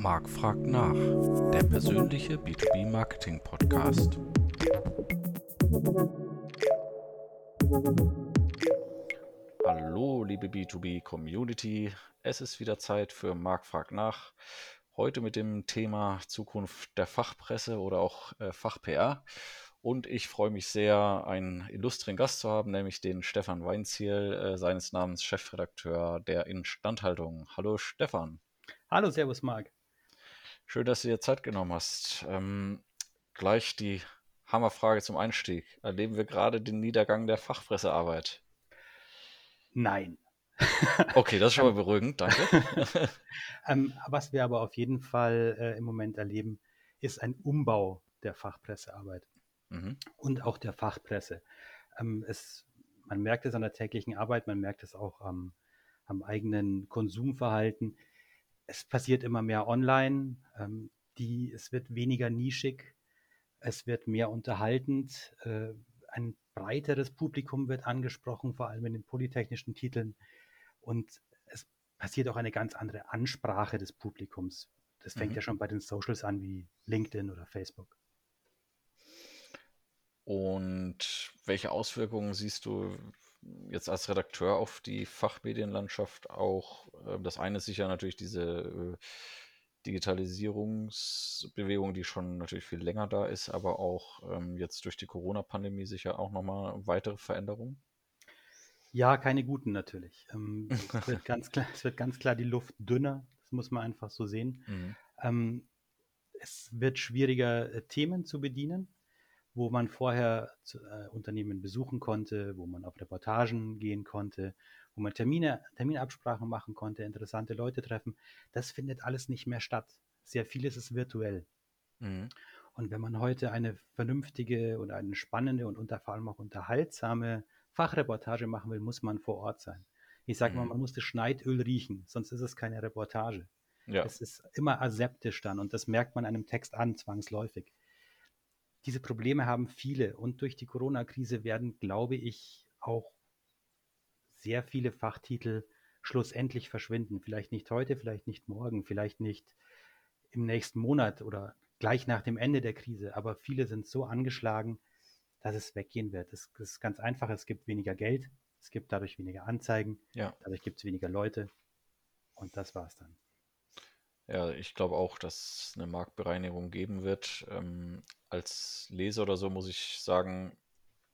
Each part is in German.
Marc fragt nach, der persönliche B2B-Marketing-Podcast. Hallo, liebe B2B-Community. Es ist wieder Zeit für Marc fragt nach. Heute mit dem Thema Zukunft der Fachpresse oder auch äh, Fach-PR. Und ich freue mich sehr, einen illustren Gast zu haben, nämlich den Stefan Weinziel, äh, seines Namens Chefredakteur der Instandhaltung. Hallo Stefan. Hallo, Servus Marc. Schön, dass du dir Zeit genommen hast. Ähm, gleich die Hammerfrage zum Einstieg. Erleben wir gerade den Niedergang der Fachpressearbeit? Nein. Okay, das ist schon mal beruhigend, danke. ähm, was wir aber auf jeden Fall äh, im Moment erleben, ist ein Umbau der Fachpressearbeit mhm. und auch der Fachpresse. Ähm, es, man merkt es an der täglichen Arbeit, man merkt es auch am, am eigenen Konsumverhalten. Es passiert immer mehr online, ähm, die, es wird weniger nischig, es wird mehr unterhaltend, äh, ein breiteres Publikum wird angesprochen, vor allem in den polytechnischen Titeln. Und es passiert auch eine ganz andere Ansprache des Publikums. Das fängt mhm. ja schon bei den Socials an, wie LinkedIn oder Facebook. Und welche Auswirkungen siehst du jetzt als Redakteur auf die Fachmedienlandschaft auch? Ähm, das eine ist sicher natürlich diese äh, Digitalisierungsbewegung, die schon natürlich viel länger da ist, aber auch ähm, jetzt durch die Corona-Pandemie sicher auch nochmal weitere Veränderungen? Ja, keine guten natürlich. Ähm, es, wird ganz klar, es wird ganz klar die Luft dünner, das muss man einfach so sehen. Mhm. Ähm, es wird schwieriger, äh, Themen zu bedienen wo man vorher äh, Unternehmen besuchen konnte, wo man auf Reportagen gehen konnte, wo man Termine, Terminabsprachen machen konnte, interessante Leute treffen. Das findet alles nicht mehr statt. Sehr vieles ist virtuell. Mhm. Und wenn man heute eine vernünftige oder eine spannende und unter, vor allem auch unterhaltsame Fachreportage machen will, muss man vor Ort sein. Ich sage mhm. mal, man muss das Schneidöl riechen, sonst ist es keine Reportage. Ja. Es ist immer aseptisch dann und das merkt man einem Text an, zwangsläufig diese Probleme haben viele und durch die Corona-Krise werden, glaube ich, auch sehr viele Fachtitel schlussendlich verschwinden. Vielleicht nicht heute, vielleicht nicht morgen, vielleicht nicht im nächsten Monat oder gleich nach dem Ende der Krise, aber viele sind so angeschlagen, dass es weggehen wird. Es ist ganz einfach, es gibt weniger Geld, es gibt dadurch weniger Anzeigen, ja. dadurch gibt es weniger Leute und das war's dann. Ja, ich glaube auch, dass es eine Marktbereinigung geben wird. Ähm, als Leser oder so muss ich sagen,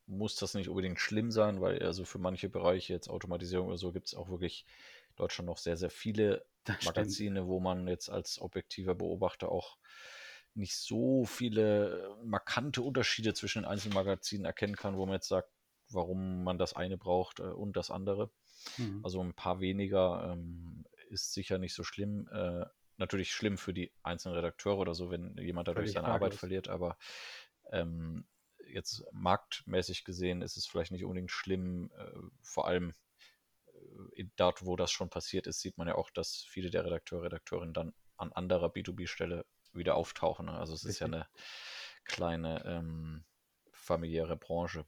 muss das nicht unbedingt schlimm sein, weil also für manche Bereiche, jetzt Automatisierung oder so, gibt es auch wirklich in Deutschland noch sehr, sehr viele das Magazine, stimmt. wo man jetzt als objektiver Beobachter auch nicht so viele markante Unterschiede zwischen den einzelnen Magazinen erkennen kann, wo man jetzt sagt, warum man das eine braucht äh, und das andere. Mhm. Also ein paar weniger ähm, ist sicher nicht so schlimm. Äh, natürlich schlimm für die einzelnen Redakteure oder so, wenn jemand dadurch seine Arbeit verliert, aber ähm, jetzt marktmäßig gesehen ist es vielleicht nicht unbedingt schlimm, äh, vor allem äh, dort, wo das schon passiert ist, sieht man ja auch, dass viele der Redakteure, Redakteurinnen dann an anderer B2B-Stelle wieder auftauchen. Also es ist ja eine kleine ähm, familiäre Branche.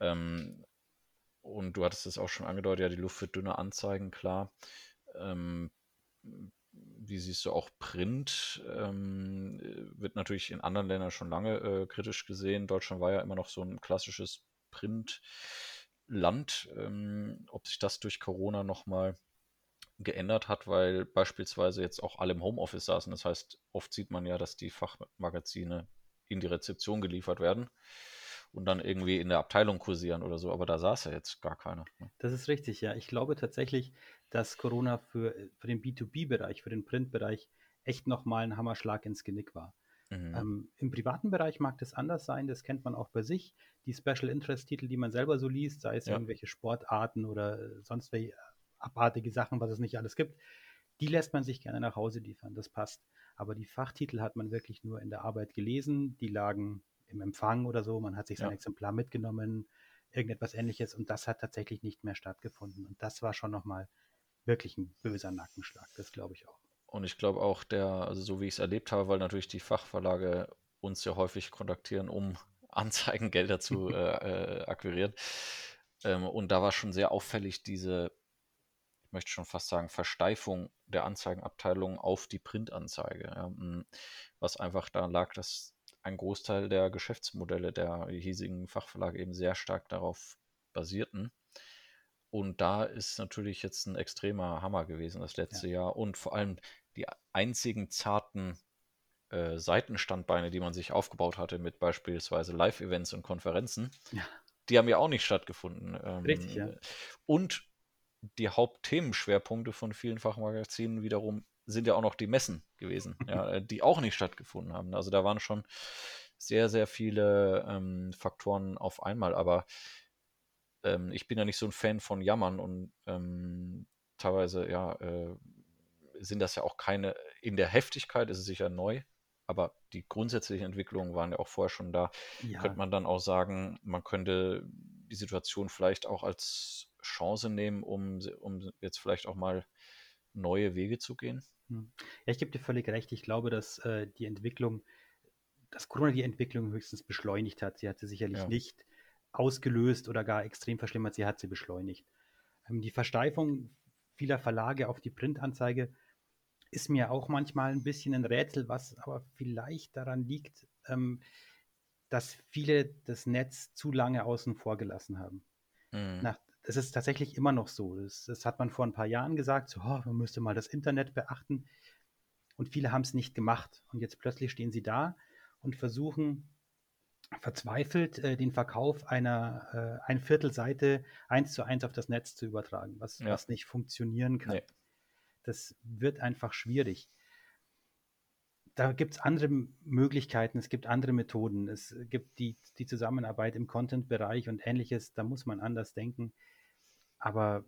Ähm, und du hattest es auch schon angedeutet, ja, die Luft wird dünner anzeigen, klar. Ähm, wie siehst du auch Print? Ähm, wird natürlich in anderen Ländern schon lange äh, kritisch gesehen. Deutschland war ja immer noch so ein klassisches Printland. Ähm, ob sich das durch Corona nochmal geändert hat, weil beispielsweise jetzt auch alle im Homeoffice saßen. Das heißt, oft sieht man ja, dass die Fachmagazine in die Rezeption geliefert werden und dann irgendwie in der Abteilung kursieren oder so, aber da saß ja jetzt gar keiner. Ne? Das ist richtig, ja. Ich glaube tatsächlich, dass Corona für, für den B2B-Bereich, für den Print-Bereich echt nochmal ein Hammerschlag ins Genick war. Mhm. Ähm, Im privaten Bereich mag das anders sein, das kennt man auch bei sich. Die Special Interest-Titel, die man selber so liest, sei es ja. irgendwelche Sportarten oder sonst welche abartige Sachen, was es nicht alles gibt, die lässt man sich gerne nach Hause liefern, das passt. Aber die Fachtitel hat man wirklich nur in der Arbeit gelesen, die lagen im Empfang oder so, man hat sich sein ja. Exemplar mitgenommen, irgendetwas ähnliches und das hat tatsächlich nicht mehr stattgefunden. Und das war schon nochmal wirklich ein böser Nackenschlag, das glaube ich auch. Und ich glaube auch der, also so wie ich es erlebt habe, weil natürlich die Fachverlage uns ja häufig kontaktieren, um Anzeigengelder zu äh, äh, akquirieren. Ähm, und da war schon sehr auffällig diese ich möchte schon fast sagen, Versteifung der Anzeigenabteilung auf die Printanzeige. Ja, was einfach daran lag, dass ein Großteil der Geschäftsmodelle der hiesigen Fachverlage eben sehr stark darauf basierten. Und da ist natürlich jetzt ein extremer Hammer gewesen das letzte ja. Jahr. Und vor allem die einzigen zarten äh, Seitenstandbeine, die man sich aufgebaut hatte mit beispielsweise Live-Events und Konferenzen, ja. die haben ja auch nicht stattgefunden. Ähm, Richtig, ja. Und die Hauptthemenschwerpunkte von vielen Fachmagazinen wiederum sind ja auch noch die Messen gewesen, ja, die auch nicht stattgefunden haben. Also da waren schon sehr, sehr viele ähm, Faktoren auf einmal, aber ähm, ich bin ja nicht so ein Fan von Jammern und ähm, teilweise, ja, äh, sind das ja auch keine, in der Heftigkeit ist es sicher neu, aber die grundsätzlichen Entwicklungen waren ja auch vorher schon da. Ja. Könnte man dann auch sagen, man könnte die Situation vielleicht auch als Chance nehmen, um, um jetzt vielleicht auch mal neue Wege zu gehen? Hm. Ja, ich gebe dir völlig recht. Ich glaube, dass äh, die Entwicklung, dass Corona die Entwicklung höchstens beschleunigt hat. Sie hat sie sicherlich ja. nicht ausgelöst oder gar extrem verschlimmert, sie hat sie beschleunigt. Ähm, die Versteifung vieler Verlage auf die Printanzeige ist mir auch manchmal ein bisschen ein Rätsel, was aber vielleicht daran liegt, ähm, dass viele das Netz zu lange außen vor gelassen haben. Mhm. Nach, das ist tatsächlich immer noch so. Das, das, hat man vor ein paar Jahren gesagt, so, oh, man müsste mal das Internet beachten. Und viele haben es nicht gemacht. Und jetzt plötzlich stehen sie da und versuchen verzweifelt äh, den Verkauf einer äh, ein Viertelseite eins zu eins auf das Netz zu übertragen, was, ja. was nicht funktionieren kann. Nee. Das wird einfach schwierig. Da gibt es andere Möglichkeiten, es gibt andere Methoden, es gibt die, die Zusammenarbeit im Content-Bereich und ähnliches, da muss man anders denken. Aber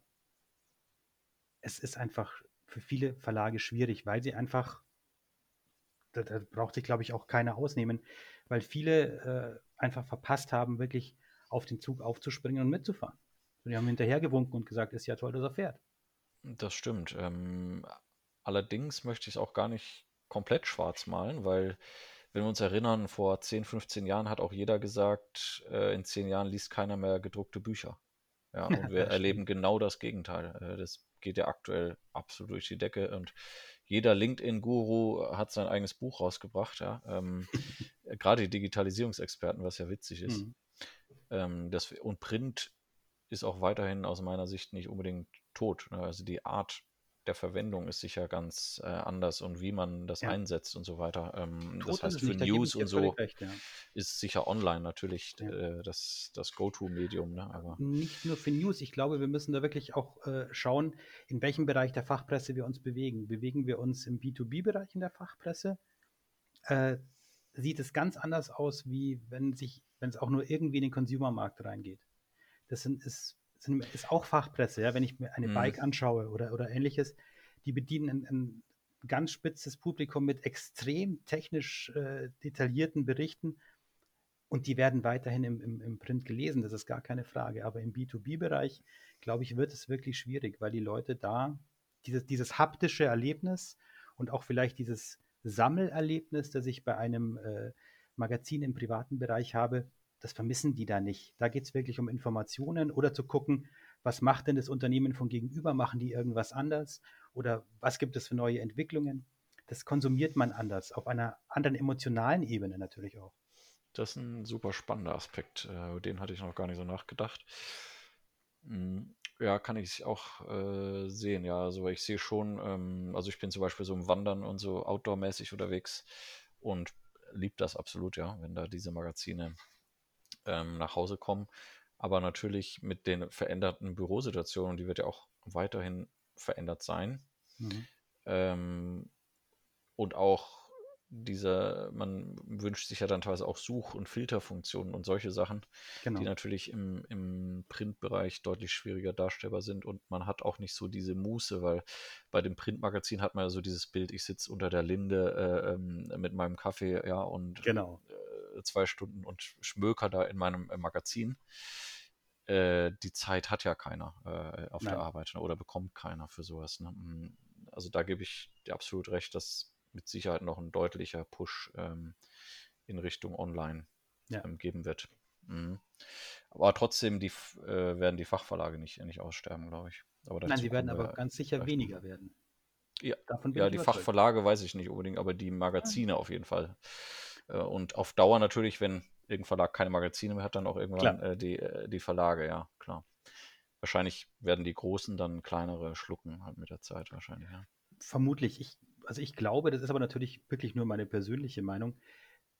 es ist einfach für viele Verlage schwierig, weil sie einfach, da, da braucht sich, glaube ich, auch keiner ausnehmen, weil viele äh, einfach verpasst haben, wirklich auf den Zug aufzuspringen und mitzufahren. Und die haben hinterhergewunken und gesagt, ist ja toll, dass er fährt. Das stimmt. Ähm, allerdings möchte ich es auch gar nicht komplett schwarz malen, weil wenn wir uns erinnern, vor 10, 15 Jahren hat auch jeder gesagt, äh, in 10 Jahren liest keiner mehr gedruckte Bücher. Ja, und wir erleben genau das Gegenteil. Äh, das geht ja aktuell absolut durch die Decke und jeder LinkedIn-Guru hat sein eigenes Buch rausgebracht, ja. Ähm, Gerade die Digitalisierungsexperten, was ja witzig ist. Mhm. Ähm, das, und Print ist auch weiterhin aus meiner Sicht nicht unbedingt tot. Ne? Also die Art der Verwendung ist sicher ganz äh, anders und wie man das ja. einsetzt und so weiter. Ähm, das heißt, für News und so recht, ja. ist sicher online natürlich ja. äh, das, das Go-To-Medium. Ne? Aber Nicht nur für News. Ich glaube, wir müssen da wirklich auch äh, schauen, in welchem Bereich der Fachpresse wir uns bewegen. Bewegen wir uns im B2B-Bereich in der Fachpresse? Äh, sieht es ganz anders aus, wie wenn sich, wenn es auch nur irgendwie in den Consumermarkt reingeht. Das sind, ist sind, ist auch Fachpresse, ja, wenn ich mir eine mhm. Bike anschaue oder, oder ähnliches, die bedienen ein, ein ganz spitzes Publikum mit extrem technisch äh, detaillierten Berichten und die werden weiterhin im, im, im Print gelesen, das ist gar keine Frage. Aber im B2B-Bereich, glaube ich, wird es wirklich schwierig, weil die Leute da dieses, dieses haptische Erlebnis und auch vielleicht dieses Sammelerlebnis, das ich bei einem äh, Magazin im privaten Bereich habe, das vermissen die da nicht. Da geht es wirklich um Informationen oder zu gucken, was macht denn das Unternehmen von gegenüber? Machen die irgendwas anders? Oder was gibt es für neue Entwicklungen? Das konsumiert man anders, auf einer anderen emotionalen Ebene natürlich auch. Das ist ein super spannender Aspekt. Äh, den hatte ich noch gar nicht so nachgedacht. Hm, ja, kann ich auch äh, sehen. Ja, also ich sehe schon, ähm, also ich bin zum Beispiel so im Wandern und so outdoor-mäßig unterwegs und liebe das absolut, ja, wenn da diese Magazine ähm, nach Hause kommen. Aber natürlich mit den veränderten Bürosituationen, die wird ja auch weiterhin verändert sein. Mhm. Ähm, und auch diese, man wünscht sich ja dann teilweise auch Such- und Filterfunktionen und solche Sachen, genau. die natürlich im, im Printbereich deutlich schwieriger darstellbar sind und man hat auch nicht so diese Muße, weil bei dem Printmagazin hat man ja so dieses Bild, ich sitze unter der Linde äh, ähm, mit meinem Kaffee, ja, und genau. Zwei Stunden und schmöker da in meinem äh, Magazin. Äh, die Zeit hat ja keiner äh, auf Nein. der Arbeit ne, oder bekommt keiner für sowas. Ne? Mm, also da gebe ich dir absolut recht, dass mit Sicherheit noch ein deutlicher Push ähm, in Richtung Online ja. ähm, geben wird. Mhm. Aber trotzdem die, äh, werden die Fachverlage nicht, nicht aussterben, glaube ich. Nein, sie werden aber ganz sicher weniger werden. Ja, ja die. Fachverlage weiß ich nicht unbedingt, aber die Magazine ja. auf jeden Fall. Äh, und auf Dauer natürlich, wenn irgendein Verlag keine Magazine mehr hat, dann auch irgendwann äh, die, äh, die Verlage, ja, klar. Wahrscheinlich werden die Großen dann kleinere schlucken, halt mit der Zeit wahrscheinlich, ja. Vermutlich. Ich, also ich glaube, das ist aber natürlich wirklich nur meine persönliche Meinung,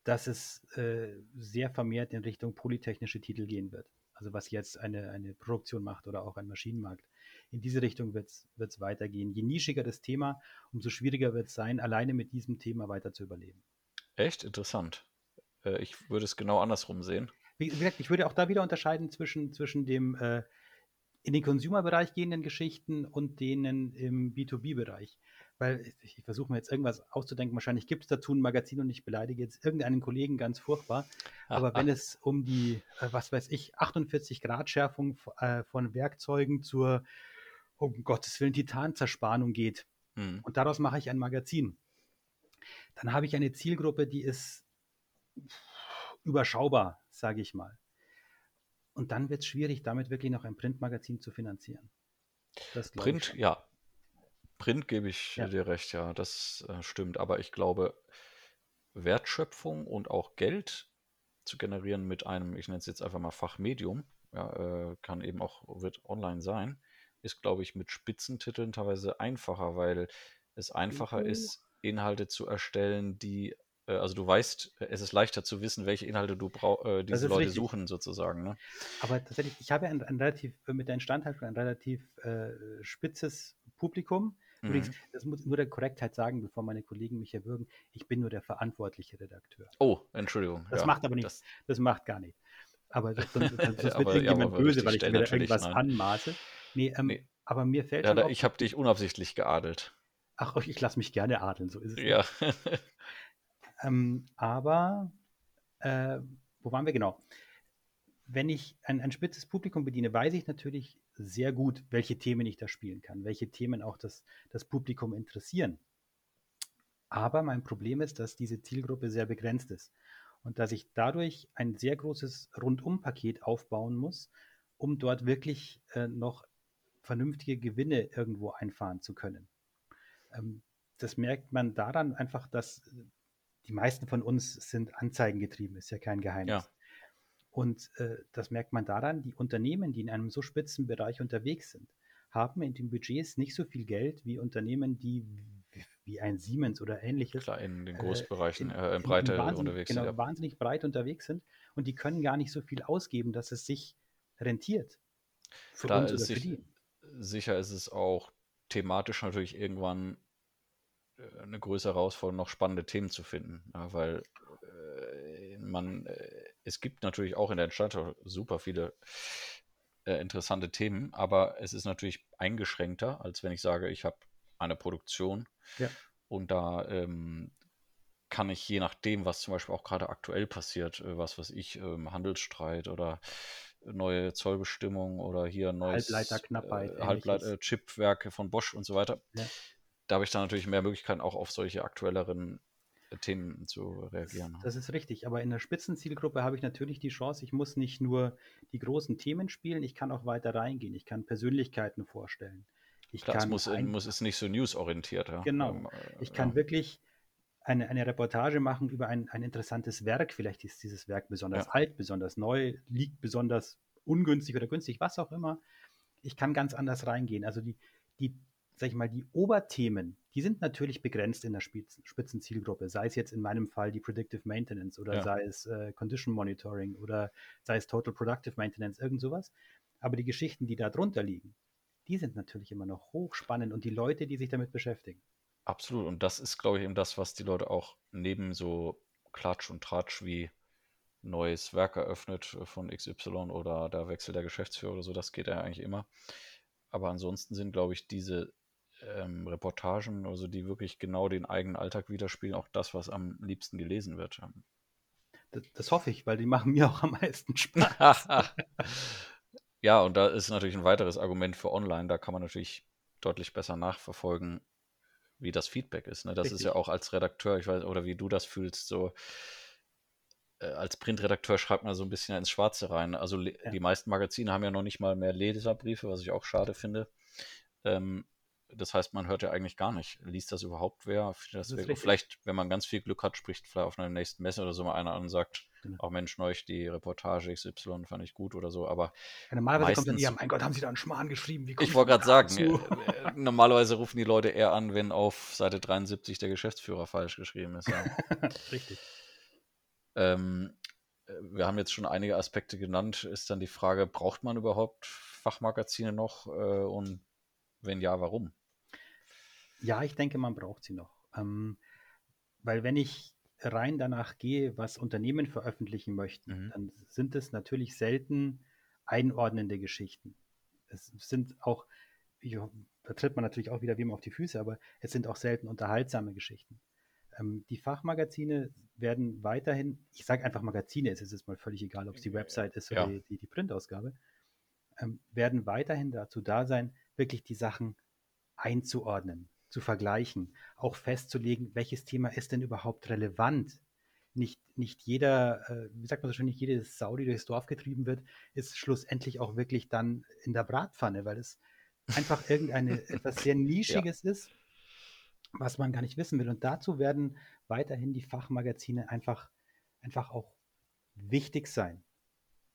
dass es äh, sehr vermehrt in Richtung polytechnische Titel gehen wird. Also was jetzt eine, eine Produktion macht oder auch ein Maschinenmarkt. In diese Richtung wird es weitergehen. Je nischiger das Thema, umso schwieriger wird es sein, alleine mit diesem Thema weiter zu überleben. Echt interessant. Äh, ich würde es genau andersrum sehen. Wie gesagt, ich würde auch da wieder unterscheiden zwischen, zwischen dem äh, in den Consumer-Bereich gehenden Geschichten und denen im B2B-Bereich. Weil ich, ich versuche mir jetzt irgendwas auszudenken. Wahrscheinlich gibt es dazu ein Magazin und ich beleidige jetzt irgendeinen Kollegen ganz furchtbar. Aber wenn es um die, äh, was weiß ich, 48 Grad Schärfung äh, von Werkzeugen zur, um Gottes Willen, Titanzerspannung geht mhm. und daraus mache ich ein Magazin, dann habe ich eine Zielgruppe, die ist überschaubar, sage ich mal. Und dann wird es schwierig, damit wirklich noch ein Printmagazin zu finanzieren. Print, ja. Print gebe ich ja. dir recht, ja, das äh, stimmt. Aber ich glaube, Wertschöpfung und auch Geld zu generieren mit einem, ich nenne es jetzt einfach mal Fachmedium, ja, äh, kann eben auch, wird online sein, ist, glaube ich, mit Spitzentiteln teilweise einfacher, weil es einfacher mhm. ist, Inhalte zu erstellen, die äh, also du weißt, äh, es ist leichter zu wissen, welche Inhalte du brauch, äh, diese Leute richtig. suchen sozusagen. Ne? Aber tatsächlich, ich habe ein, ein relativ, äh, mit der Instandhaltung ein relativ äh, spitzes Publikum. Übrigens, mhm. das muss nur der Korrektheit sagen, bevor meine Kollegen mich erwürgen, ich bin nur der verantwortliche Redakteur. Oh, Entschuldigung. Das ja, macht aber nichts. Das, das, macht gar nichts. Aber das, sonst, sonst wird aber, irgendjemand ja, böse, weil ich mir irgendwas nein. anmaße. Nee, ähm, nee, aber mir fällt ja, da, Ich habe dich unabsichtlich geadelt. Ach, ich lasse mich gerne adeln, so ist es. Ja. Ähm, aber, äh, wo waren wir genau? Wenn ich ein, ein spitzes Publikum bediene, weiß ich natürlich sehr gut, welche Themen ich da spielen kann, welche Themen auch das, das Publikum interessieren. Aber mein Problem ist, dass diese Zielgruppe sehr begrenzt ist und dass ich dadurch ein sehr großes Rundumpaket aufbauen muss, um dort wirklich äh, noch vernünftige Gewinne irgendwo einfahren zu können. Ähm, das merkt man daran einfach, dass die meisten von uns sind anzeigengetrieben, ist ja kein Geheimnis. Ja. Und äh, das merkt man daran, die Unternehmen, die in einem so spitzen Bereich unterwegs sind, haben in den Budgets nicht so viel Geld wie Unternehmen, die wie ein Siemens oder ähnliches. Klar, in den Großbereichen, äh, in, äh, in Breite in unterwegs genau, sind. Ja. wahnsinnig breit unterwegs sind und die können gar nicht so viel ausgeben, dass es sich rentiert. Für da uns oder für die. Sicher ist es auch thematisch natürlich irgendwann äh, eine größere Herausforderung, noch spannende Themen zu finden. Ja, weil äh, man, äh, es gibt natürlich auch in der Entscheidung super viele äh, interessante Themen, aber es ist natürlich eingeschränkter, als wenn ich sage, ich habe eine Produktion ja. und da ähm, kann ich je nachdem, was zum Beispiel auch gerade aktuell passiert, äh, was weiß ich, ähm, Handelsstreit oder neue Zollbestimmungen oder hier neues Halbleiterknappheit, äh, Halbleiter, Chipwerke von Bosch und so weiter. Ja da habe ich dann natürlich mehr Möglichkeiten, auch auf solche aktuelleren äh, Themen zu reagieren. Das ist richtig, aber in der Spitzenzielgruppe habe ich natürlich die Chance, ich muss nicht nur die großen Themen spielen, ich kann auch weiter reingehen, ich kann Persönlichkeiten vorstellen. Ich Klar, kann es muss, muss es nicht so newsorientiert. Ja. Genau, ähm, äh, ich kann ja. wirklich eine, eine Reportage machen über ein, ein interessantes Werk, vielleicht ist dieses Werk besonders ja. alt, besonders neu, liegt besonders ungünstig oder günstig, was auch immer. Ich kann ganz anders reingehen. Also die, die sag ich mal, die Oberthemen, die sind natürlich begrenzt in der Spitzenzielgruppe, sei es jetzt in meinem Fall die Predictive Maintenance oder ja. sei es äh, Condition Monitoring oder sei es Total Productive Maintenance, irgend sowas. Aber die Geschichten, die da drunter liegen, die sind natürlich immer noch hochspannend und die Leute, die sich damit beschäftigen. Absolut. Und das ist, glaube ich, eben das, was die Leute auch neben so Klatsch und Tratsch wie neues Werk eröffnet von XY oder der Wechsel der Geschäftsführer oder so, das geht ja eigentlich immer. Aber ansonsten sind, glaube ich, diese ähm, Reportagen, also die wirklich genau den eigenen Alltag widerspiegeln, auch das, was am liebsten gelesen wird. Das, das hoffe ich, weil die machen mir auch am meisten Spaß. ja, und da ist natürlich ein weiteres Argument für online. Da kann man natürlich deutlich besser nachverfolgen, wie das Feedback ist. Ne? Das Richtig. ist ja auch als Redakteur, ich weiß, oder wie du das fühlst, so äh, als Printredakteur schreibt man so ein bisschen ins Schwarze rein. Also ja. die meisten Magazine haben ja noch nicht mal mehr Leserbriefe, was ich auch schade finde. Ähm, das heißt, man hört ja eigentlich gar nicht. Liest das überhaupt wer? Das das vielleicht, wenn man ganz viel Glück hat, spricht vielleicht auf einer nächsten Messe oder so mal einer an und sagt, genau. auch Mensch, neulich die Reportage XY fand ich gut oder so. Aber ja, normalerweise meistens, kommt dann eher, mein Gott, haben Sie da einen Schmarrn geschrieben? ich wollte gerade sagen, äh, äh, normalerweise rufen die Leute eher an, wenn auf Seite 73 der Geschäftsführer falsch geschrieben ist. Ja. Richtig. Ähm, äh, wir haben jetzt schon einige Aspekte genannt. Ist dann die Frage, braucht man überhaupt Fachmagazine noch? Äh, und wenn ja, warum? Ja, ich denke, man braucht sie noch. Ähm, weil wenn ich rein danach gehe, was Unternehmen veröffentlichen möchten, mhm. dann sind es natürlich selten einordnende Geschichten. Es sind auch, da tritt man natürlich auch wieder wem auf die Füße, aber es sind auch selten unterhaltsame Geschichten. Ähm, die Fachmagazine werden weiterhin, ich sage einfach Magazine, es ist jetzt mal völlig egal, ob es die Website ist oder ja. die, die, Printausgabe, ähm, werden weiterhin dazu da sein, wirklich die Sachen einzuordnen, zu vergleichen, auch festzulegen, welches Thema ist denn überhaupt relevant. Nicht, nicht jeder, äh, wie sagt man so schön, nicht jede Sau, die durchs Dorf getrieben wird, ist schlussendlich auch wirklich dann in der Bratpfanne, weil es einfach irgendeine etwas sehr Nischiges ja. ist, was man gar nicht wissen will. Und dazu werden weiterhin die Fachmagazine einfach, einfach auch wichtig sein.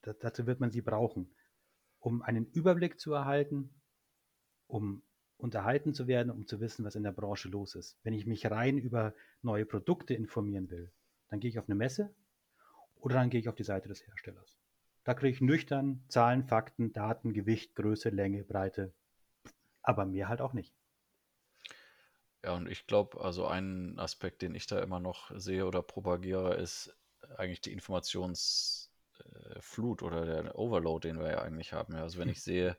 Da, dazu wird man sie brauchen, um einen Überblick zu erhalten, um unterhalten zu werden, um zu wissen, was in der Branche los ist. Wenn ich mich rein über neue Produkte informieren will, dann gehe ich auf eine Messe oder dann gehe ich auf die Seite des Herstellers. Da kriege ich nüchtern Zahlen, Fakten, Daten, Gewicht, Größe, Länge, Breite, aber mehr halt auch nicht. Ja, und ich glaube, also ein Aspekt, den ich da immer noch sehe oder propagiere, ist eigentlich die Informationsflut äh, oder der Overload, den wir ja eigentlich haben. Also wenn hm. ich sehe,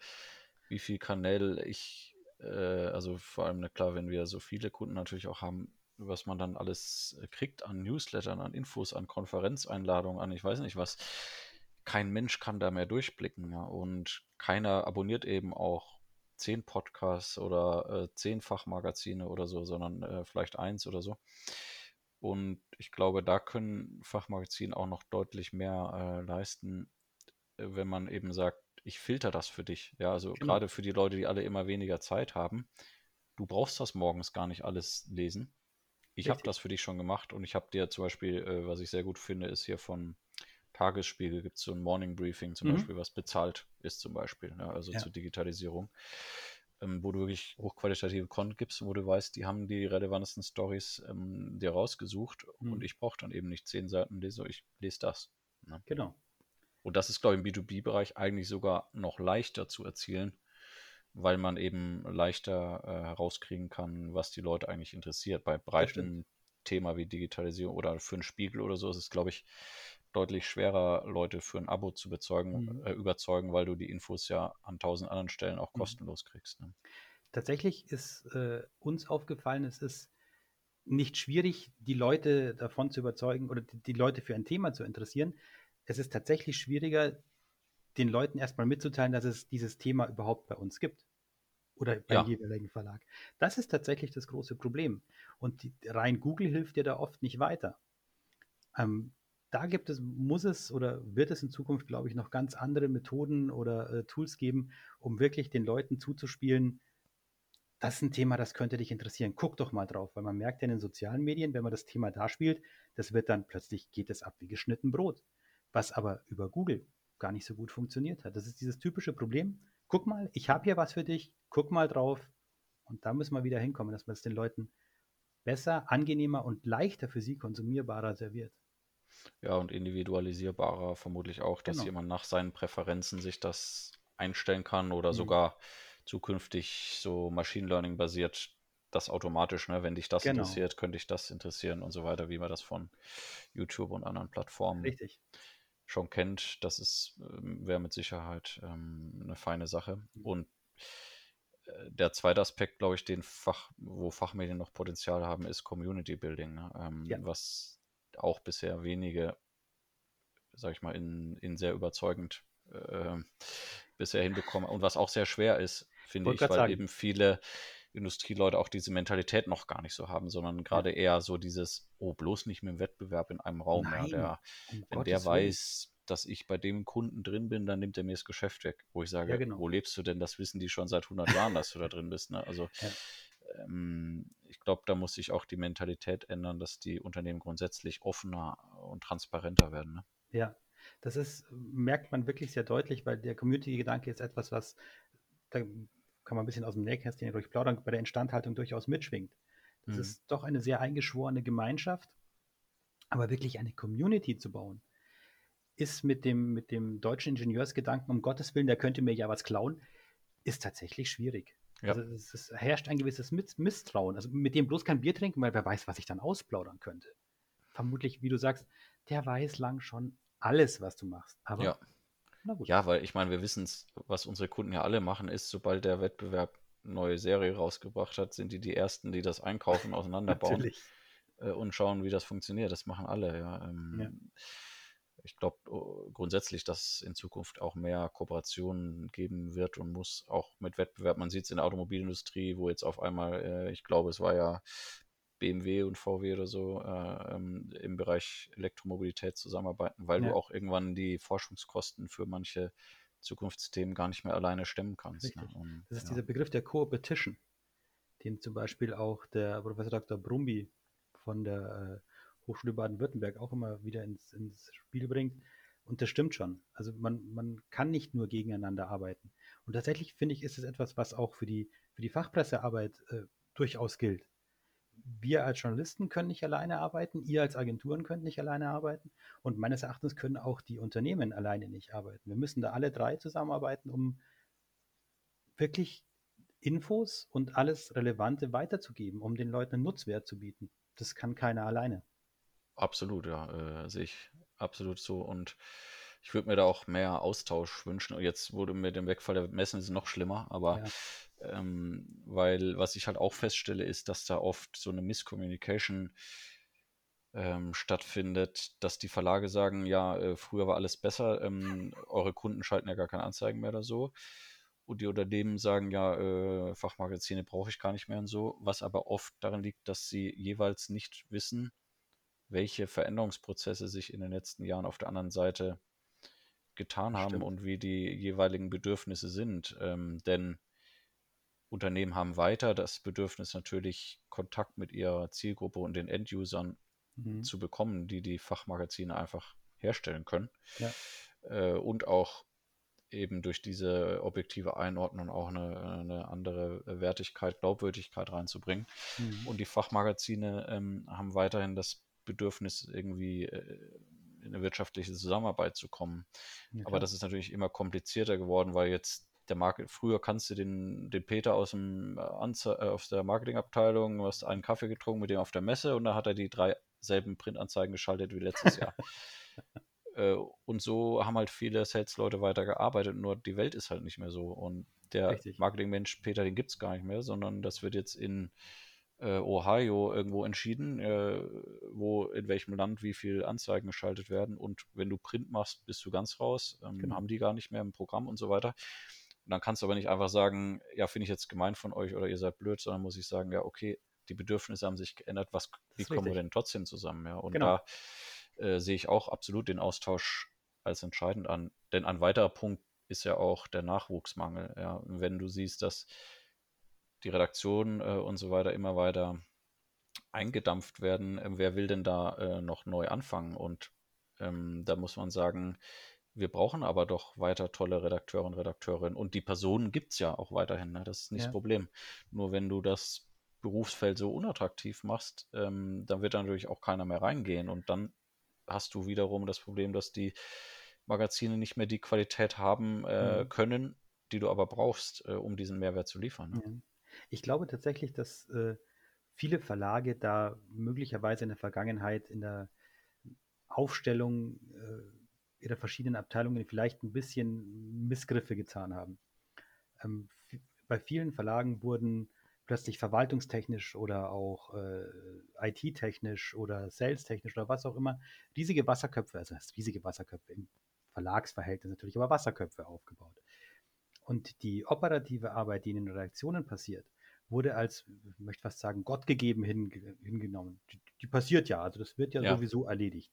wie viel Kanäle ich äh, also vor allem, ne, klar, wenn wir so viele Kunden natürlich auch haben, was man dann alles äh, kriegt an Newslettern, an Infos, an Konferenzeinladungen, an ich weiß nicht was. Kein Mensch kann da mehr durchblicken, ja. Und keiner abonniert eben auch zehn Podcasts oder äh, zehn Fachmagazine oder so, sondern äh, vielleicht eins oder so. Und ich glaube, da können Fachmagazine auch noch deutlich mehr äh, leisten, äh, wenn man eben sagt, ich filter das für dich. Ja, also genau. gerade für die Leute, die alle immer weniger Zeit haben. Du brauchst das morgens gar nicht alles lesen. Ich habe das für dich schon gemacht und ich habe dir zum Beispiel, äh, was ich sehr gut finde, ist hier von Tagesspiegel gibt es so ein Morning Briefing zum mhm. Beispiel, was bezahlt ist zum Beispiel, ne? also ja. zur Digitalisierung, ähm, wo du wirklich hochqualitative Content gibst, wo du weißt, die haben die relevantesten Stories ähm, dir rausgesucht mhm. und ich brauche dann eben nicht zehn Seiten lese, ich lese das. Ne? Genau. Und das ist, glaube ich, im B2B-Bereich eigentlich sogar noch leichter zu erzielen, weil man eben leichter äh, herauskriegen kann, was die Leute eigentlich interessiert. Bei breiten Thema wie Digitalisierung oder für einen Spiegel oder so ist es, glaube ich, deutlich schwerer, Leute für ein Abo zu bezeugen, mhm. äh, überzeugen, weil du die Infos ja an tausend anderen Stellen auch mhm. kostenlos kriegst. Ne? Tatsächlich ist äh, uns aufgefallen, es ist nicht schwierig, die Leute davon zu überzeugen oder die, die Leute für ein Thema zu interessieren, es ist tatsächlich schwieriger, den Leuten erstmal mitzuteilen, dass es dieses Thema überhaupt bei uns gibt. Oder beim ja. jeweiligen Verlag. Das ist tatsächlich das große Problem. Und die, rein Google hilft dir da oft nicht weiter. Ähm, da gibt es, muss es oder wird es in Zukunft, glaube ich, noch ganz andere Methoden oder äh, Tools geben, um wirklich den Leuten zuzuspielen, das ist ein Thema, das könnte dich interessieren. Guck doch mal drauf, weil man merkt ja in den sozialen Medien, wenn man das Thema da spielt, das wird dann plötzlich geht es ab wie geschnitten Brot was aber über Google gar nicht so gut funktioniert hat. Das ist dieses typische Problem. Guck mal, ich habe hier was für dich, guck mal drauf. Und da müssen wir wieder hinkommen, dass man es den Leuten besser, angenehmer und leichter für sie konsumierbarer serviert. Ja, und individualisierbarer vermutlich auch, dass genau. jemand nach seinen Präferenzen sich das einstellen kann oder mhm. sogar zukünftig so Machine Learning basiert das automatisch, ne? wenn dich das genau. interessiert, könnte ich das interessieren und so weiter, wie man das von YouTube und anderen Plattformen Richtig schon kennt, das ist, ähm, wäre mit Sicherheit ähm, eine feine Sache. Mhm. Und äh, der zweite Aspekt, glaube ich, den Fach, wo Fachmedien noch Potenzial haben, ist Community Building, ne? ähm, ja. was auch bisher wenige, sag ich mal, in, in sehr überzeugend äh, bisher hinbekommen und was auch sehr schwer ist, finde ich, weil sagen. eben viele Industrieleute auch diese Mentalität noch gar nicht so haben, sondern gerade ja. eher so dieses, oh, bloß nicht mit dem Wettbewerb in einem Raum. Nein, ja, der, um wenn Gottes der weiß, dass ich bei dem Kunden drin bin, dann nimmt er mir das Geschäft weg. Wo ich sage, ja, genau. wo lebst du denn? Das wissen die schon seit 100 Jahren, dass du da drin bist. Ne? Also ähm, ich glaube, da muss sich auch die Mentalität ändern, dass die Unternehmen grundsätzlich offener und transparenter werden. Ne? Ja, das ist, merkt man wirklich sehr deutlich, weil der Community-Gedanke ist etwas, was, da kann man ein bisschen aus dem Nähkästchen durchplaudern, bei der Instandhaltung durchaus mitschwingt. Das mhm. ist doch eine sehr eingeschworene Gemeinschaft, aber wirklich eine Community zu bauen, ist mit dem, mit dem deutschen Ingenieursgedanken, um Gottes Willen, der könnte mir ja was klauen, ist tatsächlich schwierig. Ja. Also es, es, herrscht ein gewisses Misstrauen. Also mit dem bloß kein Bier trinken, weil wer weiß, was ich dann ausplaudern könnte. Vermutlich, wie du sagst, der weiß lang schon alles, was du machst. Aber ja. Ja, weil ich meine, wir wissen es, was unsere Kunden ja alle machen, ist, sobald der Wettbewerb eine neue Serie rausgebracht hat, sind die die Ersten, die das einkaufen, auseinanderbauen äh, und schauen, wie das funktioniert. Das machen alle, ja. Ähm, ja ich glaube oh, grundsätzlich, dass es in Zukunft auch mehr Kooperationen geben wird und muss, auch mit Wettbewerb. Man sieht es in der Automobilindustrie, wo jetzt auf einmal, äh, ich glaube, es war ja BMW und VW oder so äh, ähm, im Bereich Elektromobilität zusammenarbeiten, weil ja. du auch irgendwann die Forschungskosten für manche Zukunftsthemen gar nicht mehr alleine stemmen kannst. Ne? Und, das ist ja. dieser Begriff der Co-Petition, den zum Beispiel auch der Professor Dr. Brumby von der äh, Hochschule Baden-Württemberg auch immer wieder ins, ins Spiel bringt. Und das stimmt schon. Also man, man kann nicht nur gegeneinander arbeiten. Und tatsächlich finde ich, ist es etwas, was auch für die, für die Fachpressearbeit äh, durchaus gilt. Wir als Journalisten können nicht alleine arbeiten, ihr als Agenturen könnt nicht alleine arbeiten und meines Erachtens können auch die Unternehmen alleine nicht arbeiten. Wir müssen da alle drei zusammenarbeiten, um wirklich Infos und alles Relevante weiterzugeben, um den Leuten einen Nutzwert zu bieten. Das kann keiner alleine. Absolut, ja, äh, sehe ich absolut so. Und ich würde mir da auch mehr Austausch wünschen. Jetzt wurde mit dem Wegfall der Messen ist noch schlimmer, aber ja. ähm, weil was ich halt auch feststelle, ist, dass da oft so eine Misscommunication ähm, stattfindet, dass die Verlage sagen, ja, äh, früher war alles besser, ähm, eure Kunden schalten ja gar keine Anzeigen mehr oder so. Und die Unternehmen sagen, ja, äh, Fachmagazine brauche ich gar nicht mehr und so, was aber oft darin liegt, dass sie jeweils nicht wissen, welche Veränderungsprozesse sich in den letzten Jahren auf der anderen Seite getan haben Stimmt. und wie die jeweiligen Bedürfnisse sind. Ähm, denn Unternehmen haben weiter das Bedürfnis natürlich Kontakt mit ihrer Zielgruppe und den Endusern mhm. zu bekommen, die die Fachmagazine einfach herstellen können. Ja. Äh, und auch eben durch diese objektive Einordnung auch eine, eine andere Wertigkeit, Glaubwürdigkeit reinzubringen. Mhm. Und die Fachmagazine ähm, haben weiterhin das Bedürfnis, irgendwie äh, in eine wirtschaftliche Zusammenarbeit zu kommen. Ja, Aber das ist natürlich immer komplizierter geworden, weil jetzt der Market, früher kannst du den, den Peter aus dem äh, Anze äh, aus der Marketingabteilung, du hast einen Kaffee getrunken mit dem auf der Messe und dann hat er die drei selben Printanzeigen geschaltet wie letztes Jahr. äh, und so haben halt viele Sales-Leute weitergearbeitet, nur die Welt ist halt nicht mehr so. Und der Marketingmensch Peter, den gibt es gar nicht mehr, sondern das wird jetzt in Ohio irgendwo entschieden, äh, wo in welchem Land wie viel Anzeigen geschaltet werden. Und wenn du Print machst, bist du ganz raus. Ähm, genau. Haben die gar nicht mehr im Programm und so weiter. Und dann kannst du aber nicht einfach sagen, ja, finde ich jetzt gemein von euch oder ihr seid blöd, sondern muss ich sagen, ja, okay, die Bedürfnisse haben sich geändert, was, wie kommen richtig. wir denn trotzdem zusammen? Ja? Und genau. da äh, sehe ich auch absolut den Austausch als entscheidend an. Denn ein weiterer Punkt ist ja auch der Nachwuchsmangel. Ja? Wenn du siehst, dass die Redaktion äh, und so weiter immer weiter eingedampft werden. Ähm, wer will denn da äh, noch neu anfangen? Und ähm, da muss man sagen, wir brauchen aber doch weiter tolle Redakteure und Redakteurinnen. Und die Personen gibt es ja auch weiterhin. Ne? Das ist nicht ja. das Problem. Nur wenn du das Berufsfeld so unattraktiv machst, ähm, dann wird da natürlich auch keiner mehr reingehen. Und dann hast du wiederum das Problem, dass die Magazine nicht mehr die Qualität haben äh, mhm. können, die du aber brauchst, äh, um diesen Mehrwert zu liefern. Ne? Mhm. Ich glaube tatsächlich, dass äh, viele Verlage da möglicherweise in der Vergangenheit in der Aufstellung äh, ihrer verschiedenen Abteilungen vielleicht ein bisschen Missgriffe getan haben. Ähm, bei vielen Verlagen wurden plötzlich verwaltungstechnisch oder auch äh, IT-technisch oder sales-technisch oder was auch immer riesige Wasserköpfe, also riesige Wasserköpfe im Verlagsverhältnis natürlich, aber Wasserköpfe aufgebaut. Und die operative Arbeit, die in den Redaktionen passiert, wurde als, ich möchte fast sagen, Gott gegeben hin, hingenommen. Die, die, passiert ja, also das wird ja, ja, sowieso erledigt.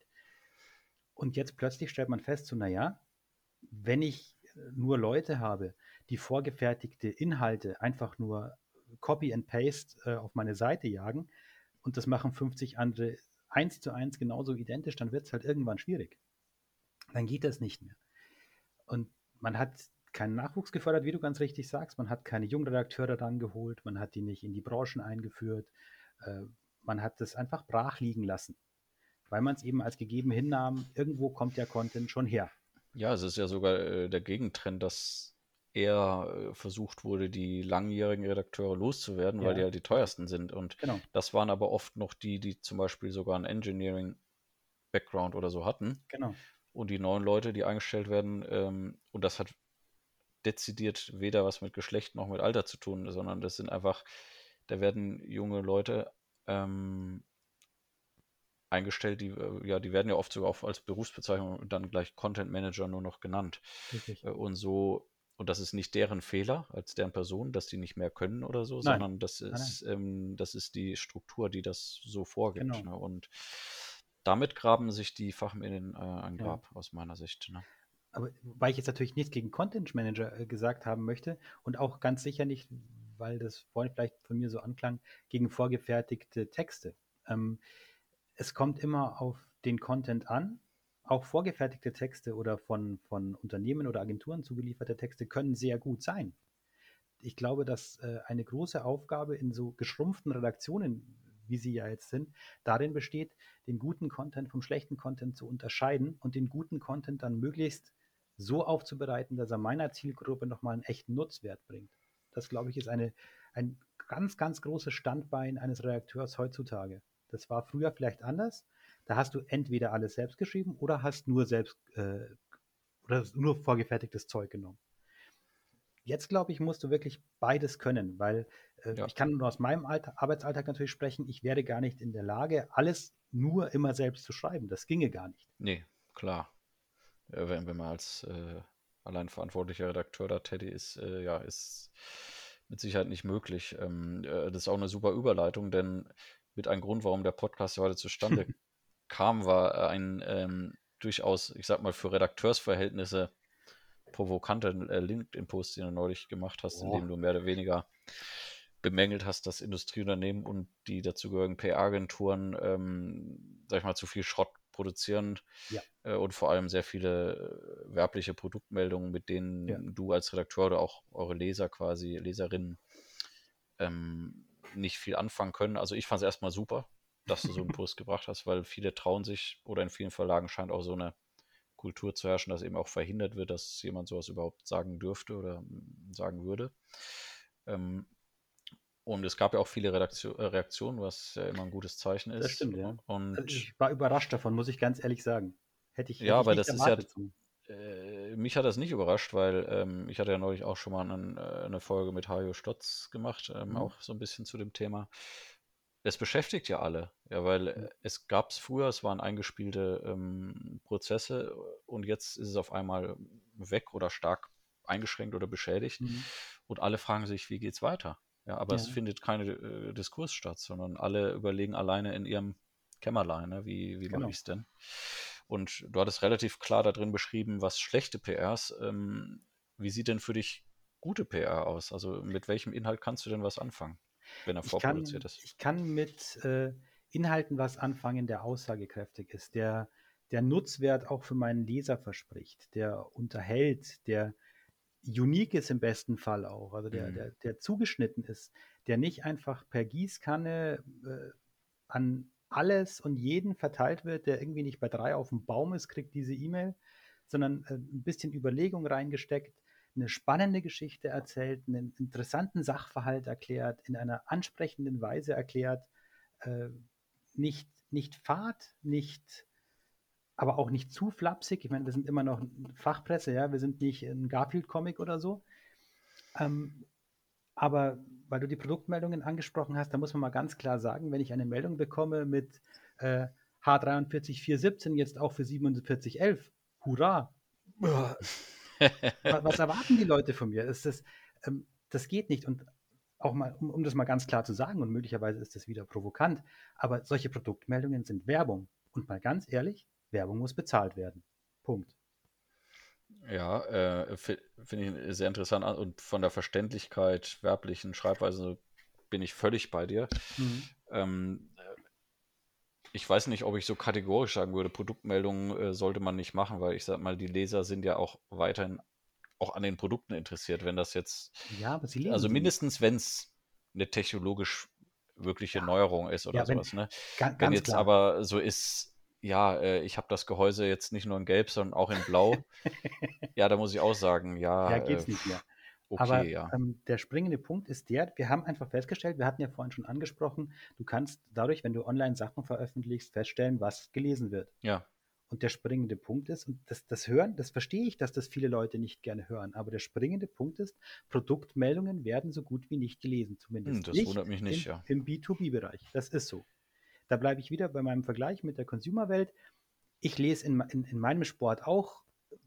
Und jetzt plötzlich stellt man fest, so, naja, wenn ich nur Leute habe, die vorgefertigte Inhalte einfach nur Copy and Paste äh, auf meine Seite jagen und das machen 50 andere eins zu eins genauso identisch, dann wird es halt irgendwann schwierig. Dann geht das nicht mehr. Und man hat keinen Nachwuchs gefördert, wie du ganz richtig sagst. Man hat keine Jungredakteure dann geholt, man hat die nicht in die Branchen eingeführt. Äh, man hat das einfach brach liegen lassen, weil man es eben als gegeben hinnahm. Irgendwo kommt der Content schon her. Ja, es ist ja sogar äh, der Gegentrend, dass eher äh, versucht wurde, die langjährigen Redakteure loszuwerden, ja. weil die ja halt die teuersten sind. Und genau. das waren aber oft noch die, die zum Beispiel sogar einen Engineering-Background oder so hatten. Genau. Und die neuen Leute, die eingestellt werden, ähm, und das hat dezidiert weder was mit Geschlecht noch mit Alter zu tun, sondern das sind einfach, da werden junge Leute ähm, eingestellt, die, äh, ja, die werden ja oft sogar auch als Berufsbezeichnung dann gleich Content Manager nur noch genannt. Richtig. Äh, und so, und das ist nicht deren Fehler als deren Person, dass die nicht mehr können oder so, nein. sondern das ist, nein, nein. Ähm, das ist die Struktur, die das so vorgibt. Genau. Ne? Und damit graben sich die Fachmedien äh, ein Grab ja. aus meiner Sicht. Ne? Aber weil ich jetzt natürlich nichts gegen Content Manager äh, gesagt haben möchte und auch ganz sicher nicht, weil das vorhin vielleicht von mir so anklang, gegen vorgefertigte Texte. Ähm, es kommt immer auf den Content an. Auch vorgefertigte Texte oder von, von Unternehmen oder Agenturen zugelieferte Texte können sehr gut sein. Ich glaube, dass äh, eine große Aufgabe in so geschrumpften Redaktionen, wie sie ja jetzt sind, darin besteht, den guten Content vom schlechten Content zu unterscheiden und den guten Content dann möglichst so aufzubereiten, dass er meiner Zielgruppe nochmal einen echten Nutzwert bringt. Das, glaube ich, ist eine, ein ganz, ganz großes Standbein eines Redakteurs heutzutage. Das war früher vielleicht anders. Da hast du entweder alles selbst geschrieben oder hast nur selbst äh, oder nur vorgefertigtes Zeug genommen. Jetzt, glaube ich, musst du wirklich beides können, weil äh, ja. ich kann nur aus meinem Alter, Arbeitsalltag natürlich sprechen. Ich wäre gar nicht in der Lage, alles nur immer selbst zu schreiben. Das ginge gar nicht. Nee, klar. Äh, wenn, wenn man als äh, allein verantwortlicher Redakteur da Teddy ist, äh, ja, ist mit Sicherheit nicht möglich. Ähm, äh, das ist auch eine super Überleitung, denn mit einem Grund, warum der Podcast heute zustande kam, war ein ähm, durchaus, ich sag mal, für Redakteursverhältnisse provokanter äh, LinkedIn-Post, den du neulich gemacht hast, oh. in dem du mehr oder weniger bemängelt hast, dass Industrieunternehmen und die dazugehörigen PR-Agenturen, ähm, sag ich mal, zu viel Schrott produzieren ja. äh, und vor allem sehr viele äh, werbliche Produktmeldungen, mit denen ja. du als Redakteur oder auch eure Leser quasi, Leserinnen, ähm, nicht viel anfangen können. Also ich fand es erstmal super, dass du so einen Post gebracht hast, weil viele trauen sich oder in vielen Verlagen scheint auch so eine Kultur zu herrschen, dass eben auch verhindert wird, dass jemand sowas überhaupt sagen dürfte oder sagen würde. Ähm, und es gab ja auch viele Redaktion, äh, Reaktionen, was ja immer ein gutes Zeichen ist. Das stimmt, ja. Und also ich war überrascht davon, muss ich ganz ehrlich sagen. Hätte ich, hätte ja, aber das ist ja. Äh, mich hat das nicht überrascht, weil ähm, ich hatte ja neulich auch schon mal einen, äh, eine Folge mit Hajo Stotz gemacht, ähm, mhm. auch so ein bisschen zu dem Thema. Es beschäftigt ja alle, ja, weil mhm. es gab es früher, es waren eingespielte ähm, Prozesse und jetzt ist es auf einmal weg oder stark eingeschränkt oder beschädigt mhm. und alle fragen sich, wie geht es weiter? Ja, aber ja. es findet keine äh, Diskurs statt, sondern alle überlegen alleine in ihrem Kämmerlein, ne? wie, wie genau. mache ich es denn? Und du hattest relativ klar da drin beschrieben, was schlechte PRs, ähm, wie sieht denn für dich gute PR aus? Also mit welchem Inhalt kannst du denn was anfangen, wenn er vorproduziert ist? Ich kann mit äh, Inhalten was anfangen, der aussagekräftig ist, der, der Nutzwert auch für meinen Leser verspricht, der unterhält, der unique ist im besten Fall auch, also der, mhm. der, der zugeschnitten ist, der nicht einfach per Gießkanne äh, an alles und jeden verteilt wird, der irgendwie nicht bei drei auf dem Baum ist, kriegt diese E-Mail, sondern äh, ein bisschen Überlegung reingesteckt, eine spannende Geschichte erzählt, einen interessanten Sachverhalt erklärt, in einer ansprechenden Weise erklärt, äh, nicht, nicht fad, nicht aber auch nicht zu flapsig. Ich meine, wir sind immer noch Fachpresse, ja, wir sind nicht ein Garfield-Comic oder so. Ähm, aber weil du die Produktmeldungen angesprochen hast, da muss man mal ganz klar sagen, wenn ich eine Meldung bekomme mit äh, H43417 jetzt auch für 4711, hurra! was erwarten die Leute von mir? Das, das, ähm, das geht nicht. Und auch mal, um, um das mal ganz klar zu sagen, und möglicherweise ist das wieder provokant, aber solche Produktmeldungen sind Werbung. Und mal ganz ehrlich, Werbung muss bezahlt werden. Punkt. Ja, äh, finde ich sehr interessant und von der Verständlichkeit, werblichen Schreibweise bin ich völlig bei dir. Mhm. Ähm, ich weiß nicht, ob ich so kategorisch sagen würde, Produktmeldungen äh, sollte man nicht machen, weil ich sag mal, die Leser sind ja auch weiterhin auch an den Produkten interessiert, wenn das jetzt, ja, aber sie lesen also mindestens, wenn es eine technologisch wirkliche ja. Neuerung ist oder ja, wenn, sowas. Ne? Ganz, wenn jetzt klar. aber so ist, ja, äh, ich habe das Gehäuse jetzt nicht nur in Gelb, sondern auch in Blau, ja, da muss ich auch sagen, ja. Ja, geht's äh, nicht mehr. Okay, Aber ja. ähm, der springende Punkt ist der, wir haben einfach festgestellt, wir hatten ja vorhin schon angesprochen, du kannst dadurch, wenn du online Sachen veröffentlichst, feststellen, was gelesen wird. Ja. Und der springende Punkt ist, und das, das Hören, das verstehe ich, dass das viele Leute nicht gerne hören, aber der springende Punkt ist, Produktmeldungen werden so gut wie nicht gelesen, zumindest. Hm, das nicht wundert mich nicht, im, ja. Im B2B-Bereich. Das ist so. Da bleibe ich wieder bei meinem Vergleich mit der Consumer-Welt. Ich lese in, in, in meinem Sport auch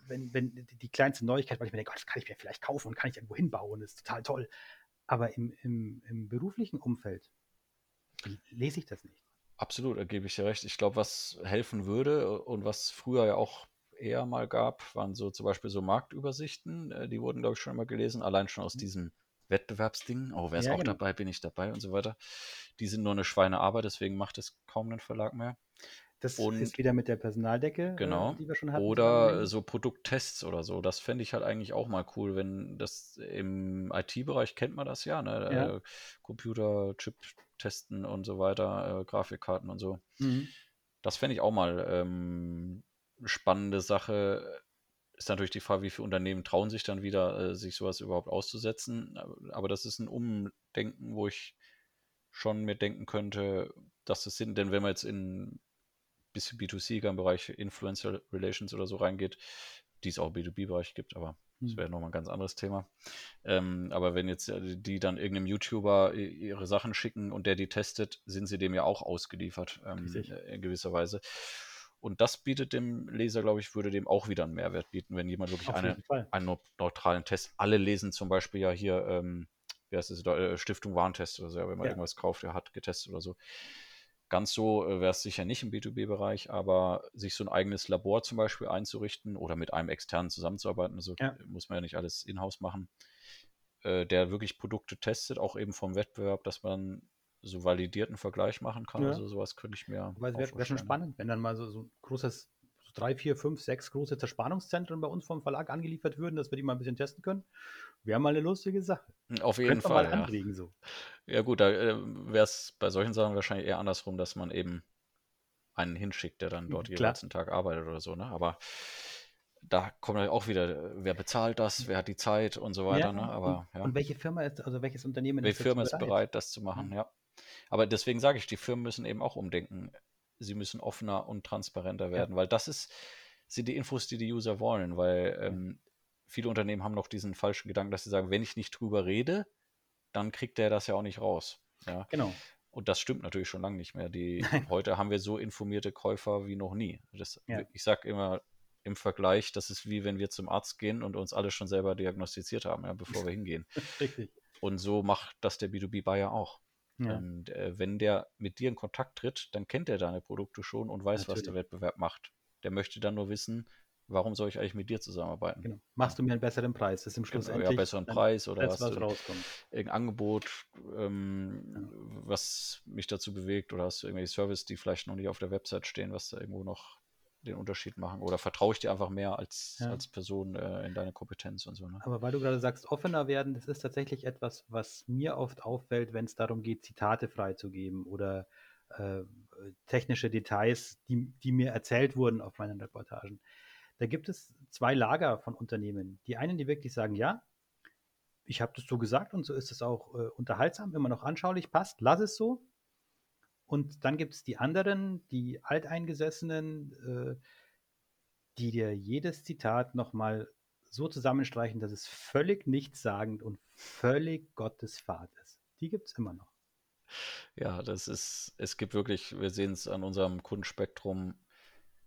wenn, wenn die kleinste Neuigkeit, weil ich mir denke, oh, das kann ich mir vielleicht kaufen und kann ich irgendwo hinbauen, das ist total toll. Aber im, im, im beruflichen Umfeld lese ich das nicht. Absolut, da gebe ich dir recht. Ich glaube, was helfen würde und was früher ja auch eher mal gab, waren so zum Beispiel so Marktübersichten. Äh, die wurden, glaube ich, schon immer gelesen, allein schon aus mhm. diesem Wettbewerbsding. Oh, wer ist ja, auch genau. dabei, bin ich dabei und so weiter. Die sind nur eine Schweinearbeit, deswegen macht es kaum einen Verlag mehr. Das und, ist wieder mit der Personaldecke, äh, genau. Äh, die wir schon hatten. Oder so Produkttests oder so. Das fände ich halt eigentlich auch mal cool, wenn das im IT-Bereich kennt man das ja, ne? Ja. Äh, Computer, Chip testen und so weiter, äh, Grafikkarten und so. Mhm. Das fände ich auch mal ähm, spannende Sache. Ist natürlich die Frage, wie viele Unternehmen trauen sich dann wieder, äh, sich sowas überhaupt auszusetzen. Aber das ist ein Umdenken, wo ich schon mir denken könnte, dass es sind, denn wenn wir jetzt in bisschen B2C im Bereich Influencer Relations oder so reingeht, die es auch im B2B-Bereich gibt, aber das hm. wäre nochmal ein ganz anderes Thema. Ähm, aber wenn jetzt äh, die dann irgendeinem YouTuber ihre Sachen schicken und der die testet, sind sie dem ja auch ausgeliefert, ähm, äh, in gewisser Weise. Und das bietet dem Leser, glaube ich, würde dem auch wieder einen Mehrwert bieten, wenn jemand wirklich eine, einen neutralen Test. Alle lesen zum Beispiel ja hier, ähm, wie heißt es, äh, Stiftung Warentest oder so, wenn man ja. irgendwas kauft, der hat getestet oder so. Ganz so äh, wäre es sicher nicht im B2B-Bereich, aber sich so ein eigenes Labor zum Beispiel einzurichten oder mit einem externen zusammenzuarbeiten, also ja. muss man ja nicht alles in-house machen, äh, der wirklich Produkte testet, auch eben vom Wettbewerb, dass man so validierten Vergleich machen kann. Ja. Also sowas könnte ich mir. Weil es wäre wär schon spannend, wenn dann mal so, so ein großes drei, vier, fünf, sechs große Zerspannungszentren bei uns vom Verlag angeliefert würden, dass wir die mal ein bisschen testen können. Wäre mal eine lustige Sache. Auf jeden Fall. Mal ja. anregen, so. ja, gut, da äh, wäre es bei solchen Sachen wahrscheinlich eher andersrum, dass man eben einen hinschickt, der dann dort Klar. jeweils Tag arbeitet oder so, ne? Aber da kommt halt auch wieder, wer bezahlt das, wer hat die Zeit und so weiter. Ja, ne? Aber, und, ja. und welche Firma ist, also welches Unternehmen welche ist Welche Firma ist bereit, das zu machen, ja. Aber deswegen sage ich, die Firmen müssen eben auch umdenken sie müssen offener und transparenter werden, ja. weil das ist, sind die Infos, die die User wollen, weil ähm, viele Unternehmen haben noch diesen falschen Gedanken, dass sie sagen, wenn ich nicht drüber rede, dann kriegt der das ja auch nicht raus. Ja? Genau. Und das stimmt natürlich schon lange nicht mehr. Die, heute haben wir so informierte Käufer wie noch nie. Das, ja. Ich sage immer im Vergleich, das ist wie wenn wir zum Arzt gehen und uns alle schon selber diagnostiziert haben, ja, bevor wir hingehen. Richtig. Und so macht das der B2B-Buyer auch. Ja. Und äh, wenn der mit dir in Kontakt tritt, dann kennt er deine Produkte schon und weiß, Natürlich. was der Wettbewerb macht. Der möchte dann nur wissen, warum soll ich eigentlich mit dir zusammenarbeiten? Genau. Machst du mir einen besseren Preis? Das ist im Schluss genau, ja, besseren Preis oder hast was rauskommt. irgendein Angebot, ähm, ja. was mich dazu bewegt oder hast du irgendwelche Service, die vielleicht noch nicht auf der Website stehen, was da irgendwo noch den Unterschied machen? Oder vertraue ich dir einfach mehr als, ja. als Person äh, in deine Kompetenz und so? Ne? Aber weil du gerade sagst, offener werden, das ist tatsächlich etwas, was mir oft auffällt, wenn es darum geht, Zitate freizugeben oder äh, technische Details, die, die mir erzählt wurden auf meinen Reportagen. Da gibt es zwei Lager von Unternehmen. Die einen, die wirklich sagen, ja, ich habe das so gesagt und so ist es auch äh, unterhaltsam, immer noch anschaulich, passt, lass es so. Und dann gibt es die anderen, die Alteingesessenen, äh, die dir jedes Zitat nochmal so zusammenstreichen, dass es völlig nichtssagend und völlig Gottesfahrt ist. Die gibt es immer noch. Ja, das ist, es gibt wirklich, wir sehen es an unserem Kundenspektrum,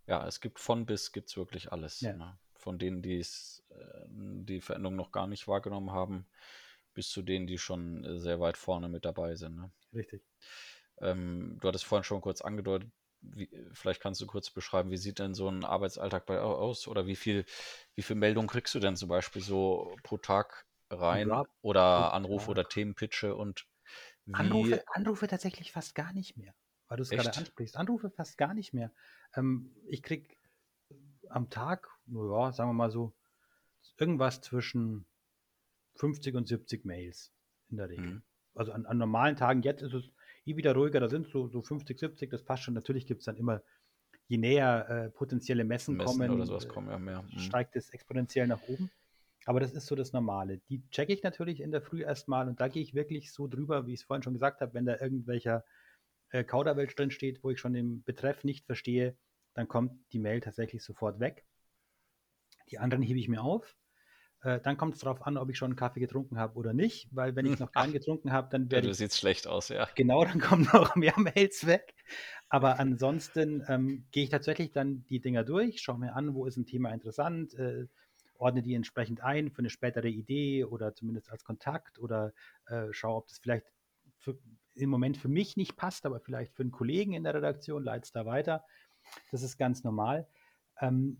ja, es gibt von bis gibt es wirklich alles. Ja. Ne? Von denen, die es, äh, die Veränderung noch gar nicht wahrgenommen haben, bis zu denen, die schon äh, sehr weit vorne mit dabei sind. Ne? Richtig. Ähm, du hattest vorhin schon kurz angedeutet, wie, vielleicht kannst du kurz beschreiben, wie sieht denn so ein Arbeitsalltag bei aus oder wie viel, wie viel Meldungen kriegst du denn zum Beispiel so pro Tag rein Ja, oder Anrufe Tag. oder Themenpitche und wie Anrufe, Anrufe tatsächlich fast gar nicht mehr, weil du es gerade ansprichst. Anrufe fast gar nicht mehr. Ähm, ich krieg am Tag, ja, sagen wir mal so, irgendwas zwischen 50 und 70 Mails in der Regel. Mhm. Also an, an normalen Tagen, jetzt ist es eh wieder ruhiger, da sind so, so 50, 70, das passt schon. Natürlich gibt es dann immer, je näher äh, potenzielle Messen, Messen kommen, oder sowas äh, kommen ja mehr. Mhm. steigt es exponentiell nach oben. Aber das ist so das Normale. Die checke ich natürlich in der Früh erstmal und da gehe ich wirklich so drüber, wie ich es vorhin schon gesagt habe, wenn da irgendwelcher äh, Kauderwelsch drin steht, wo ich schon den Betreff nicht verstehe, dann kommt die Mail tatsächlich sofort weg. Die anderen hebe ich mir auf. Äh, dann kommt es darauf an, ob ich schon einen Kaffee getrunken habe oder nicht, weil wenn ich noch keinen getrunken habe, dann ja, werde du ich siehst schlecht aus, ja. Genau, dann kommen noch mehr Mails weg. Aber ansonsten ähm, gehe ich tatsächlich dann die Dinger durch, schaue mir an, wo ist ein Thema interessant, äh, ordne die entsprechend ein für eine spätere Idee oder zumindest als Kontakt oder äh, schaue, ob das vielleicht für, im Moment für mich nicht passt, aber vielleicht für einen Kollegen in der Redaktion, leite es da weiter. Das ist ganz normal. Ähm,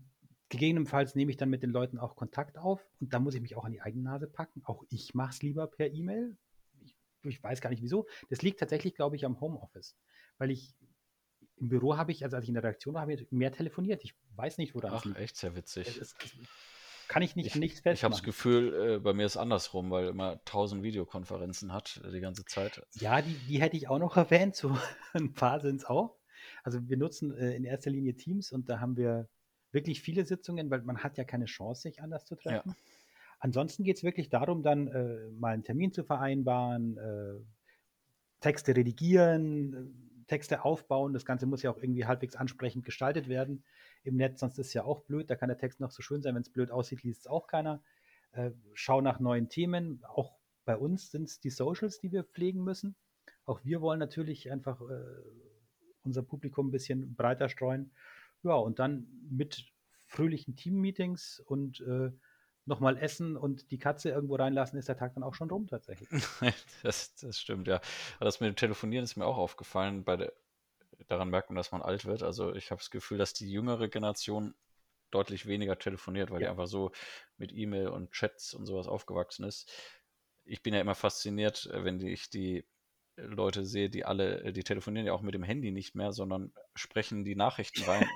gegebenenfalls nehme ich dann mit den Leuten auch Kontakt auf und da muss ich mich auch an die eigene Nase packen. Auch ich mache es lieber per E-Mail. Ich, ich weiß gar nicht wieso. Das liegt tatsächlich, glaube ich, am Homeoffice, weil ich im Büro habe ich, also als ich in der Redaktion war, habe ich mehr telefoniert. Ich weiß nicht, woran es Ach, liegt. echt sehr Es witzig. ist, es kann ich nicht Ich, nichts ich habe das festmachen. Gefühl, äh, bei mir ist andersrum, weil immer tausend Videokonferenzen hat die ganze Zeit. Ja, die, die hätte ich auch noch erwähnt. So ein paar sind es auch. Also wir nutzen äh, in erster Linie Teams und da haben wir wirklich viele Sitzungen, weil man hat ja keine Chance, sich anders zu Ja, treffen. Ansonsten geht es wirklich darum, dann äh, mal einen Termin zu vereinbaren, äh, Texte redigieren, äh, Texte aufbauen. Das Ganze muss ja auch irgendwie halbwegs ansprechend gestaltet werden im Netz, sonst ist es ja auch blöd. Da kann der Text noch so schön sein, wenn es blöd aussieht, liest es auch keiner. Äh, schau nach neuen Themen. Auch bei uns sind es die Socials, die wir pflegen müssen. Auch wir wollen natürlich einfach äh, unser Publikum ein bisschen breiter streuen. Ja, und dann mit fröhlichen Team-Meetings und äh, nochmal essen und die Katze irgendwo reinlassen, ist der Tag dann auch schon rum tatsächlich. das, das stimmt, ja. Aber das mit dem Telefonieren ist mir auch aufgefallen. Bei der, daran merkt man, dass man alt wird. Also ich habe das Gefühl, dass die jüngere Generation deutlich weniger telefoniert, weil die Ja, einfach so mit E-Mail und Chats und sowas aufgewachsen ist. Ich bin ja immer fasziniert, äh, wenn ich die Leute sehe, die alle, äh, die telefonieren ja auch mit dem Handy nicht mehr, sondern sprechen die Nachrichten rein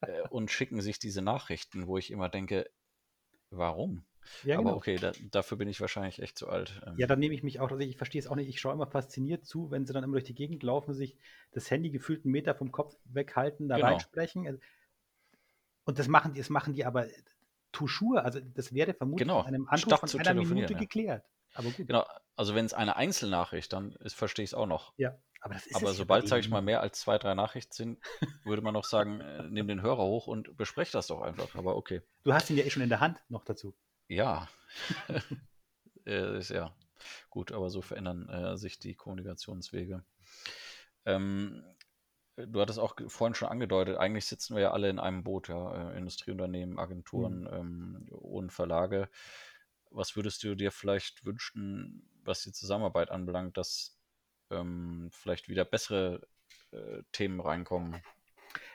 äh, und schicken sich diese Nachrichten, wo ich immer denke, warum? ja Aber genau. okay, da, dafür bin ich wahrscheinlich echt zu alt. Ja, Ähm, dann nehme ich mich auch, also ich verstehe es auch nicht, ich schaue immer fasziniert zu, wenn sie dann immer durch die Gegend laufen, sich das Handy gefühlt einen Meter vom Kopf weghalten, da genau, reinsprechen. Also, Und das machen die, das machen die aber toujours. Also das wäre vermutlich in genau, einem Anruf statt von zu einer Minute ja. geklärt. Aber gut, Genau, also wenn es eine Einzelnachricht, dann ist, verstehe ich es auch noch. ja. Aber das ist Aber sobald, sage ich mal, mehr als zwei, drei Nachrichten sind, würde man noch sagen, äh, nimm den Hörer hoch und besprech das doch einfach. Aber okay. Du hast ihn ja eh schon in der Hand noch dazu. Ja, äh, ist ja gut, aber so verändern äh, sich die Kommunikationswege. Ähm, du hattest auch vorhin schon angedeutet, eigentlich sitzen wir ja alle in einem Boot, ja, äh, Industrieunternehmen, Mhm. Agenturen ähm, und Verlage. Was würdest du dir vielleicht wünschen, was die Zusammenarbeit anbelangt, dass ähm, vielleicht wieder bessere äh, Themen reinkommen?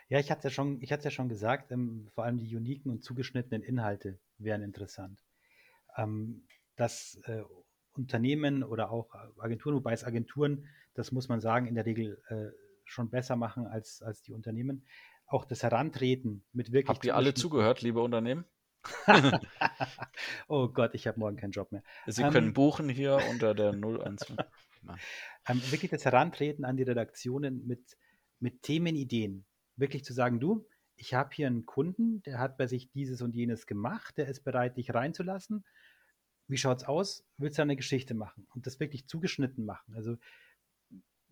Ja, ich hatte es ja schon, ich ja schon gesagt, ähm, vor allem die uniken und zugeschnittenen Inhalte wären interessant. Ähm, dass äh, Unternehmen oder auch Agenturen, wobei es Agenturen, das muss man sagen, in der Regel äh, schon besser machen als, als die Unternehmen, auch das Herantreten mit wirklich Habt ihr alle zugehört, liebe Unternehmen? oh Gott, ich habe morgen keinen Job mehr. Sie können Ähm, buchen hier unter der 015. Nein. ähm, wirklich das Herantreten an die Redaktionen mit, mit Themenideen. Wirklich zu sagen, du, ich habe hier einen Kunden, der hat bei sich dieses und jenes gemacht, der ist bereit, dich reinzulassen. Wie schaut's aus? Willst du eine Geschichte machen? Und das wirklich zugeschnitten machen. Also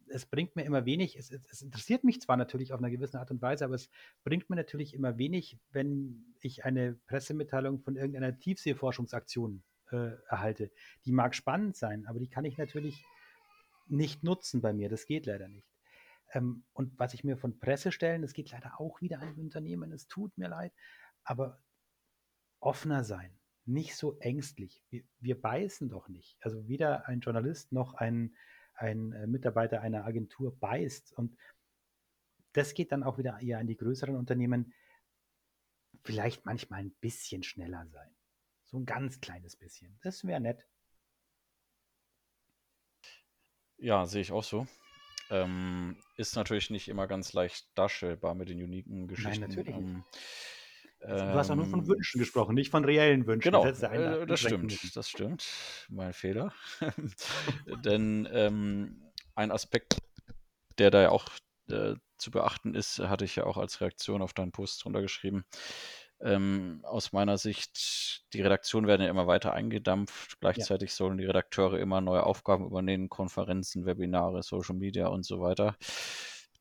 es bringt mir immer wenig, es, es, es interessiert mich zwar natürlich auf einer gewissen Art und Weise, aber es bringt mir natürlich immer wenig, wenn ich eine Pressemitteilung von irgendeiner Tiefseeforschungsaktion äh, erhalte. Die mag spannend sein, aber die kann ich natürlich nicht nutzen bei mir. Das geht leider nicht. Ähm, und was ich mir von Pressestellen, das geht leider auch wieder an Unternehmen, es tut mir leid, aber offener sein. nicht so ängstlich. Wir, wir beißen doch nicht. Also weder ein Journalist noch ein, ein äh, Mitarbeiter einer Agentur beißt. Und das geht dann auch wieder eher an die größeren Unternehmen. Vielleicht manchmal ein bisschen schneller sein. So ein ganz kleines bisschen. Das wäre nett. Ja, sehe ich auch so. Ähm, ist natürlich nicht immer ganz leicht darstellbar mit den uniken Geschichten. Nein, natürlich Ähm, Du hast auch nur von ähm, Wünschen gesprochen, nicht von reellen Wünschen. Genau, ein- äh, das stimmt, das stimmt. Mein Fehler. Denn ähm, ein Aspekt, der da ja auch äh, zu beachten ist, hatte ich ja auch als Reaktion auf deinen Post drunter geschrieben. Ähm, aus meiner Sicht, die Redaktionen werden ja immer weiter eingedampft. Gleichzeitig sollen die Redakteure immer neue Aufgaben übernehmen, Konferenzen, Webinare, Social Media und so weiter.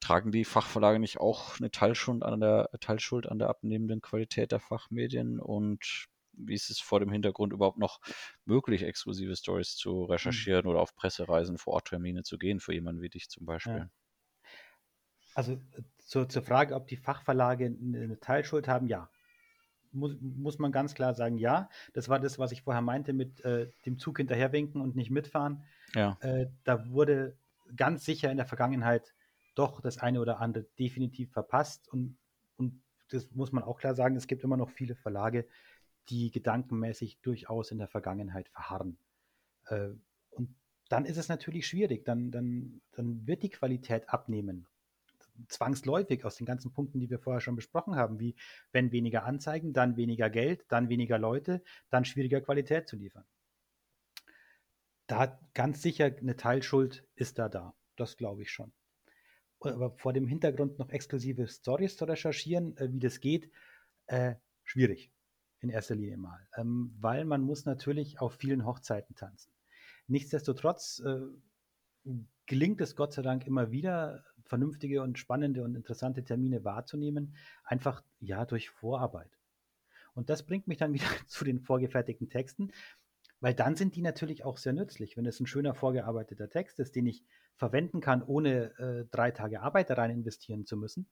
Tragen die Fachverlage nicht auch eine Teilschuld an der, Teilschuld an der abnehmenden Qualität der Fachmedien? Und wie ist es vor dem Hintergrund überhaupt noch möglich, exklusive Stories zu recherchieren oder auf Pressereisen vor Ort Termine zu gehen, für jemanden wie dich zum Beispiel? Also äh, zur, zur Frage, ob die Fachverlage eine eine Teilschuld haben, ja. Muss, muss man ganz klar sagen, ja. Das war das, was ich vorher meinte mit äh, dem Zug hinterherwinken und nicht mitfahren. Ja, Äh, da wurde ganz sicher in der Vergangenheit doch das eine oder andere definitiv verpasst. Und, und das muss man auch klar sagen, es gibt immer noch viele Verlage, die gedankenmäßig durchaus in der Vergangenheit verharren. Äh, und dann ist es natürlich schwierig, dann, dann, dann wird die Qualität abnehmen. Zwangsläufig aus den ganzen Punkten, die wir vorher schon besprochen haben, wie wenn weniger Anzeigen, dann weniger Geld, dann weniger Leute, dann schwieriger Qualität zu liefern. Da ganz sicher eine Teilschuld ist da da. Das glaube ich schon. Aber vor dem Hintergrund noch exklusive Stories zu recherchieren, äh, wie das geht, äh, schwierig in erster Linie mal, ähm, weil man muss natürlich auf vielen Hochzeiten tanzen. Nichtsdestotrotz äh, gelingt es Gott sei Dank immer wieder, vernünftige und spannende und interessante Termine wahrzunehmen, einfach ja durch Vorarbeit. Und das bringt mich dann wieder zu den vorgefertigten Texten, weil dann sind die natürlich auch sehr nützlich. Wenn es ein schöner vorgearbeiteter Text ist, den ich verwenden kann, ohne äh, drei Tage Arbeit da rein investieren zu müssen,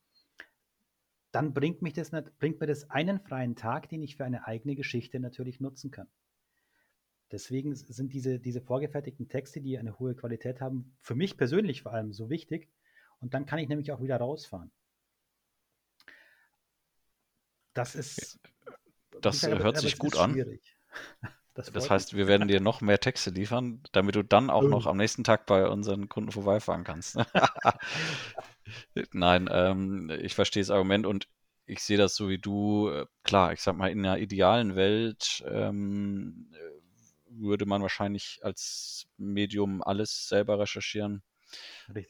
dann bringt, mich das, bringt mir das einen freien Tag, den ich für eine eigene Geschichte natürlich nutzen kann. Deswegen sind diese, diese vorgefertigten Texte, die eine hohe Qualität haben, für mich persönlich vor allem so wichtig. Und dann kann ich nämlich auch wieder rausfahren. Das ist. das sage, hört sich gut ist an. Das, Das heißt, wir werden dir noch mehr Texte liefern, damit du dann auch noch am nächsten Tag bei unseren Kunden vorbeifahren kannst. Nein, ähm, ich verstehe das Argument und ich sehe das so wie du. Klar, ich sag mal, in einer idealen Welt ähm, äh, würde man wahrscheinlich als Medium alles selber recherchieren.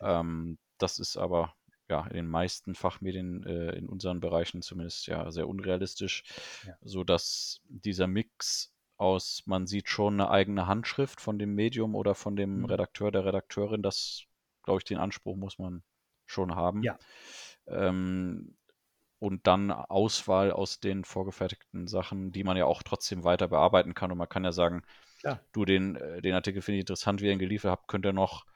Ähm, das ist aber ja in den meisten Fachmedien äh, in unseren Bereichen zumindest ja sehr unrealistisch, Ja. so dass dieser Mix aus, man sieht schon eine eigene Handschrift von dem Medium oder von dem Mhm. Redakteur, der Redakteurin, das glaube ich, den Anspruch muss man schon haben. Ja. Ähm, und dann Auswahl aus den vorgefertigten Sachen, die man ja auch trotzdem weiter bearbeiten kann. Und man kann ja sagen, Klar. du, den, äh, den Artikel finde ich interessant, wie ihr ihn geliefert habt, könnt ihr noch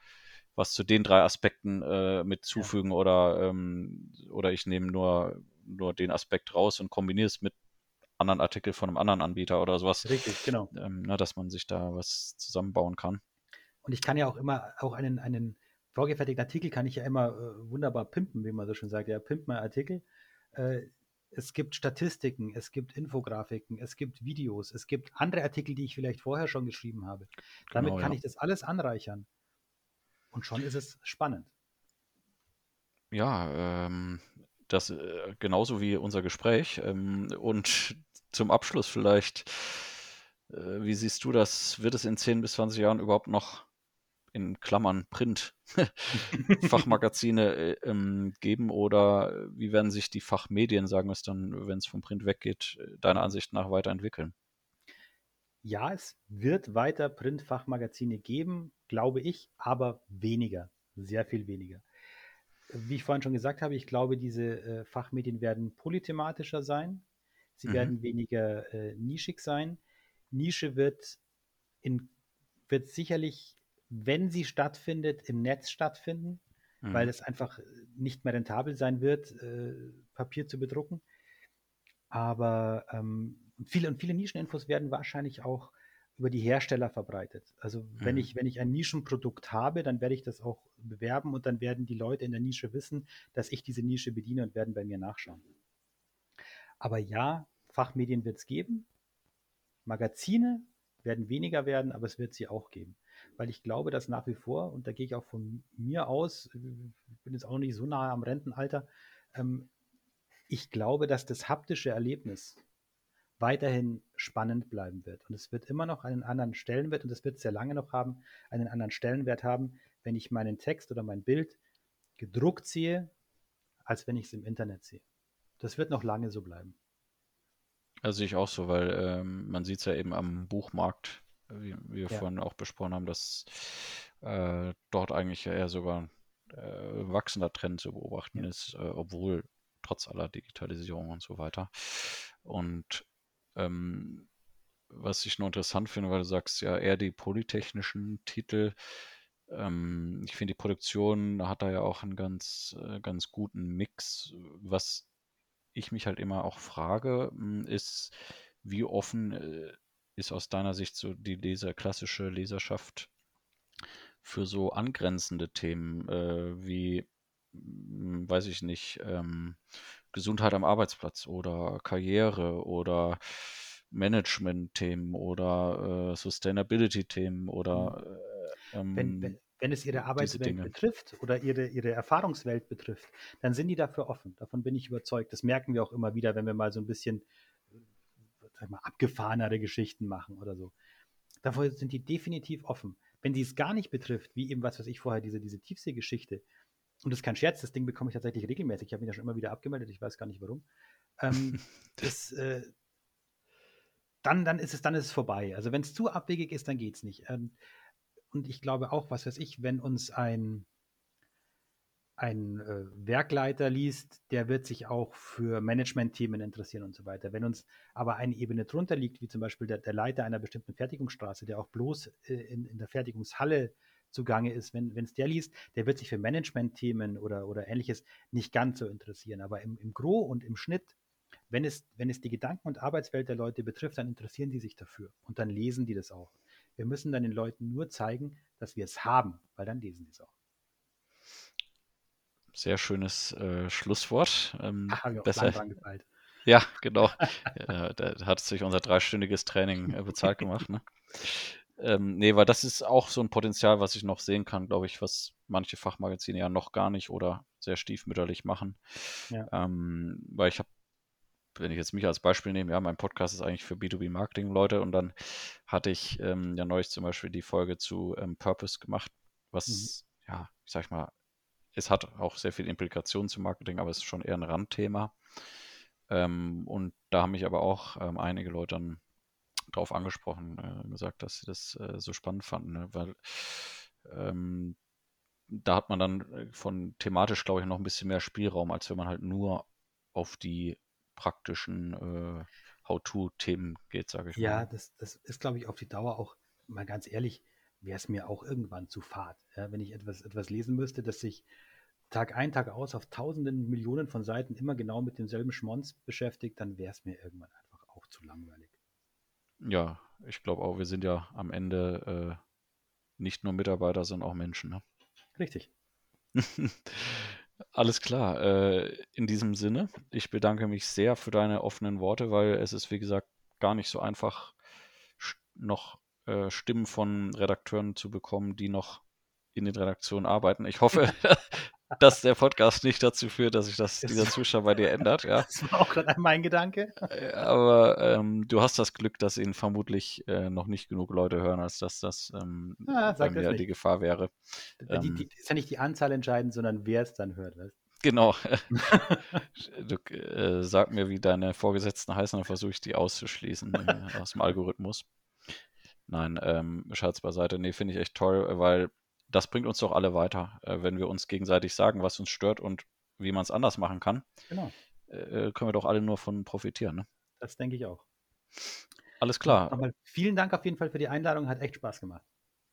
was zu den drei Aspekten äh, mit zufügen oder, ähm, oder ich nehme nur, nur den Aspekt raus und kombiniere es mit anderen Artikeln von einem anderen Anbieter oder sowas, Richtig, genau. ähm, na, dass man sich da was zusammenbauen kann. Und ich kann ja auch immer, auch einen, einen vorgefertigten Artikel kann ich ja immer äh, wunderbar pimpen, wie man so schön sagt. Ja, pimp mein Artikel. Äh, es gibt Statistiken, es gibt Infografiken, es gibt Videos, es gibt andere Artikel, die ich vielleicht vorher schon geschrieben habe. Damit Genau, kann ja. ich das alles anreichern. Und schon ist es spannend. Ja, ähm, das äh, genauso wie unser Gespräch. Ähm, und zum Abschluss vielleicht, äh, wie siehst du das? Wird es in 10 bis 20 Jahren überhaupt noch in Klammern Print Fachmagazine äh, ähm, geben oder wie werden sich die Fachmedien, sagen wir es dann, wenn es vom Print weggeht, äh, deiner Ansicht nach weiterentwickeln? Ja, es wird weiter Printfachmagazine geben, glaube ich, aber weniger, sehr viel weniger. Wie ich vorhin schon gesagt habe, ich glaube, diese äh, Fachmedien werden polythematischer sein. Sie Mhm. werden weniger äh, nischig sein. Nische wird, in, wird sicherlich, wenn sie stattfindet, im Netz stattfinden, weil Mhm. es einfach nicht mehr rentabel sein wird, äh, Papier zu bedrucken. Aber ähm, viele, und viele Nischeninfos werden wahrscheinlich auch über die Hersteller verbreitet. Also wenn Mhm. ich, wenn ich ein Nischenprodukt habe, dann werde ich das auch bewerben und dann werden die Leute in der Nische wissen, dass ich diese Nische bediene und werden bei mir nachschauen. Aber ja, Fachmedien wird es geben. Magazine werden weniger werden, aber es wird sie auch geben. Weil ich glaube, dass nach wie vor, und da gehe ich auch von mir aus, ich bin jetzt auch noch nicht so nahe am Rentenalter, ähm, ich glaube, dass das haptische Erlebnis weiterhin spannend bleiben wird. Und es wird immer noch einen anderen Stellenwert, und es wird sehr lange noch haben, einen anderen Stellenwert haben, wenn ich meinen Text oder mein Bild gedruckt sehe, als wenn ich es im Internet sehe. Das wird noch lange so bleiben. Also ich auch so, weil ähm, man sieht es ja eben am Buchmarkt, wie, wie wir Ja. vorhin auch besprochen haben, dass äh, dort eigentlich eher sogar äh, ein wachsender Trend zu beobachten Ja. ist, äh, obwohl trotz aller Digitalisierung und so weiter. Und ähm, was ich noch interessant finde, weil du sagst ja eher die polytechnischen Titel. Ähm, ich finde, die Produktion hat da ja auch einen ganz, äh, ganz guten Mix. Was ich mich halt immer auch frage, m, ist, wie offen äh, ist aus deiner Sicht so die Leser, klassische Leserschaft für so angrenzende Themen äh, wie, m, weiß ich nicht, ähm, Gesundheit am Arbeitsplatz oder Karriere oder Management-Themen oder äh, Sustainability-Themen oder äh, Wenn, wenn, ähm, wenn es ihre Arbeitswelt betrifft oder ihre, ihre Erfahrungswelt betrifft, dann sind die dafür offen. Davon bin ich überzeugt. Das merken wir auch immer wieder, wenn wir mal so ein bisschen sag ich mal, abgefahrenere Geschichten machen oder so. Davor sind die definitiv offen. Wenn sie es gar nicht betrifft, wie eben was weiß ich vorher, diese, diese Tiefseegeschichte, und das ist kein Scherz, das Ding bekomme ich tatsächlich regelmäßig. Ich habe mich da schon immer wieder abgemeldet, ich weiß gar nicht warum. Ähm, das, äh, dann, dann ist es, dann ist es vorbei. Also wenn es zu abwegig ist, dann geht es nicht. Ähm, und ich glaube auch, was weiß ich, wenn uns ein, ein äh, Werkleiter liest, der wird sich auch für Management-Themen interessieren und so weiter. Wenn uns aber eine Ebene drunter liegt, wie zum Beispiel der, der Leiter einer bestimmten Fertigungsstraße, der auch bloß äh, in, in der Fertigungshalle zugange ist, wenn es der liest, der wird sich für Management-Themen oder, oder ähnliches nicht ganz so interessieren. Aber im, im Gro und im Schnitt, wenn es, wenn es die Gedanken- und Arbeitswelt der Leute betrifft, dann interessieren die sich dafür und dann lesen die das auch. Wir müssen dann den Leuten nur zeigen, dass wir es haben, weil dann lesen die es auch. Sehr schönes äh, Schlusswort. Ähm, Ach, haben wir auch besser, dran gefeilt. Ja, genau. ja, da hat sich unser dreistündiges Training äh, bezahlt gemacht. Ne? Ähm, nee, weil das ist auch so ein Potenzial, was ich noch sehen kann, glaube ich, was manche Fachmagazine ja noch gar nicht oder sehr stiefmütterlich machen. Ja. Ähm, weil ich habe, wenn ich jetzt mich als Beispiel nehme, ja, mein Podcast ist eigentlich für B2B-Marketing-Leute und dann hatte ich ähm, ja neulich zum Beispiel die Folge zu ähm, Purpose gemacht, was, mhm. ja, ich sag mal, es hat auch sehr viel Implikationen zum Marketing, aber es ist schon eher ein Randthema. Ähm, und da haben mich aber auch ähm, einige Leute dann drauf angesprochen, äh, gesagt, dass sie das äh, so spannend fanden, ne? weil ähm, da hat man dann äh, von thematisch, glaube ich, noch ein bisschen mehr Spielraum, als wenn man halt nur auf die praktischen äh, How-To-Themen geht, sage ich ja, mal. Ja, das, das ist, glaube ich, auf die Dauer auch, mal ganz ehrlich, wäre es mir auch irgendwann zu fad, ja, wenn ich etwas, etwas lesen müsste, das sich Tag ein, Tag aus auf tausenden, Millionen von Seiten immer genau mit demselben Schmonz beschäftigt, dann wäre es mir irgendwann einfach auch zu langweilig. Ja, ich glaube auch, wir sind ja am Ende äh, nicht nur Mitarbeiter, sondern auch Menschen. Ne? Richtig. Alles klar. Äh, in diesem Sinne, ich bedanke mich sehr für deine offenen Worte, weil es ist, wie gesagt, gar nicht so einfach, noch äh, Stimmen von Redakteuren zu bekommen, die noch in den Redaktionen arbeiten. Ich hoffe, dass der Podcast nicht dazu führt, dass sich das, dieser Zustand bei dir ändert. Ja. Das war auch gerade mein Gedanke. Aber ähm, du hast das Glück, dass ihn vermutlich äh, noch nicht genug Leute hören, als dass das ähm, ah, bei mir die Gefahr wäre. Die, die, ist ja nicht die Anzahl entscheidend, sondern wer es dann hört. Weißt? Genau. du äh, sag mir, wie deine Vorgesetzten heißen, dann versuche ich die auszuschließen äh, aus dem Algorithmus. Nein, ähm, Schatz beiseite. Nee, finde ich echt toll, weil das bringt uns doch alle weiter, äh, wenn wir uns gegenseitig sagen, was uns stört und wie man es anders machen kann. Genau. Äh, können wir doch alle nur von profitieren. Ne? Das denke ich auch. Alles klar. Nochmal vielen Dank auf jeden Fall für die Einladung, hat echt Spaß gemacht.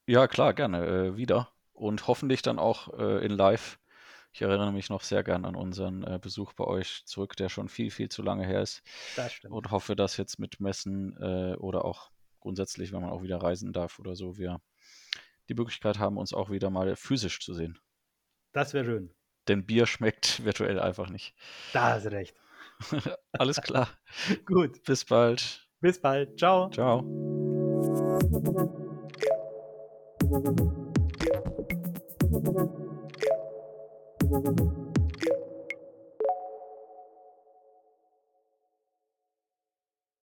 Ja, klar, gerne. Äh, wieder. Und hoffentlich dann auch äh, in live Ich erinnere mich noch sehr gern an unseren äh, Besuch bei euch zurück, der schon viel, viel zu lange her ist. Das stimmt. Und hoffe, dass jetzt mit Messen äh, oder auch grundsätzlich, wenn man auch wieder reisen darf oder so, wir die Möglichkeit haben, uns auch wieder mal physisch zu sehen. Das wäre schön. Denn Bier schmeckt virtuell einfach nicht. Da hast du recht. Alles klar. Gut. Bis bald. Bis bald. Ciao. Ciao.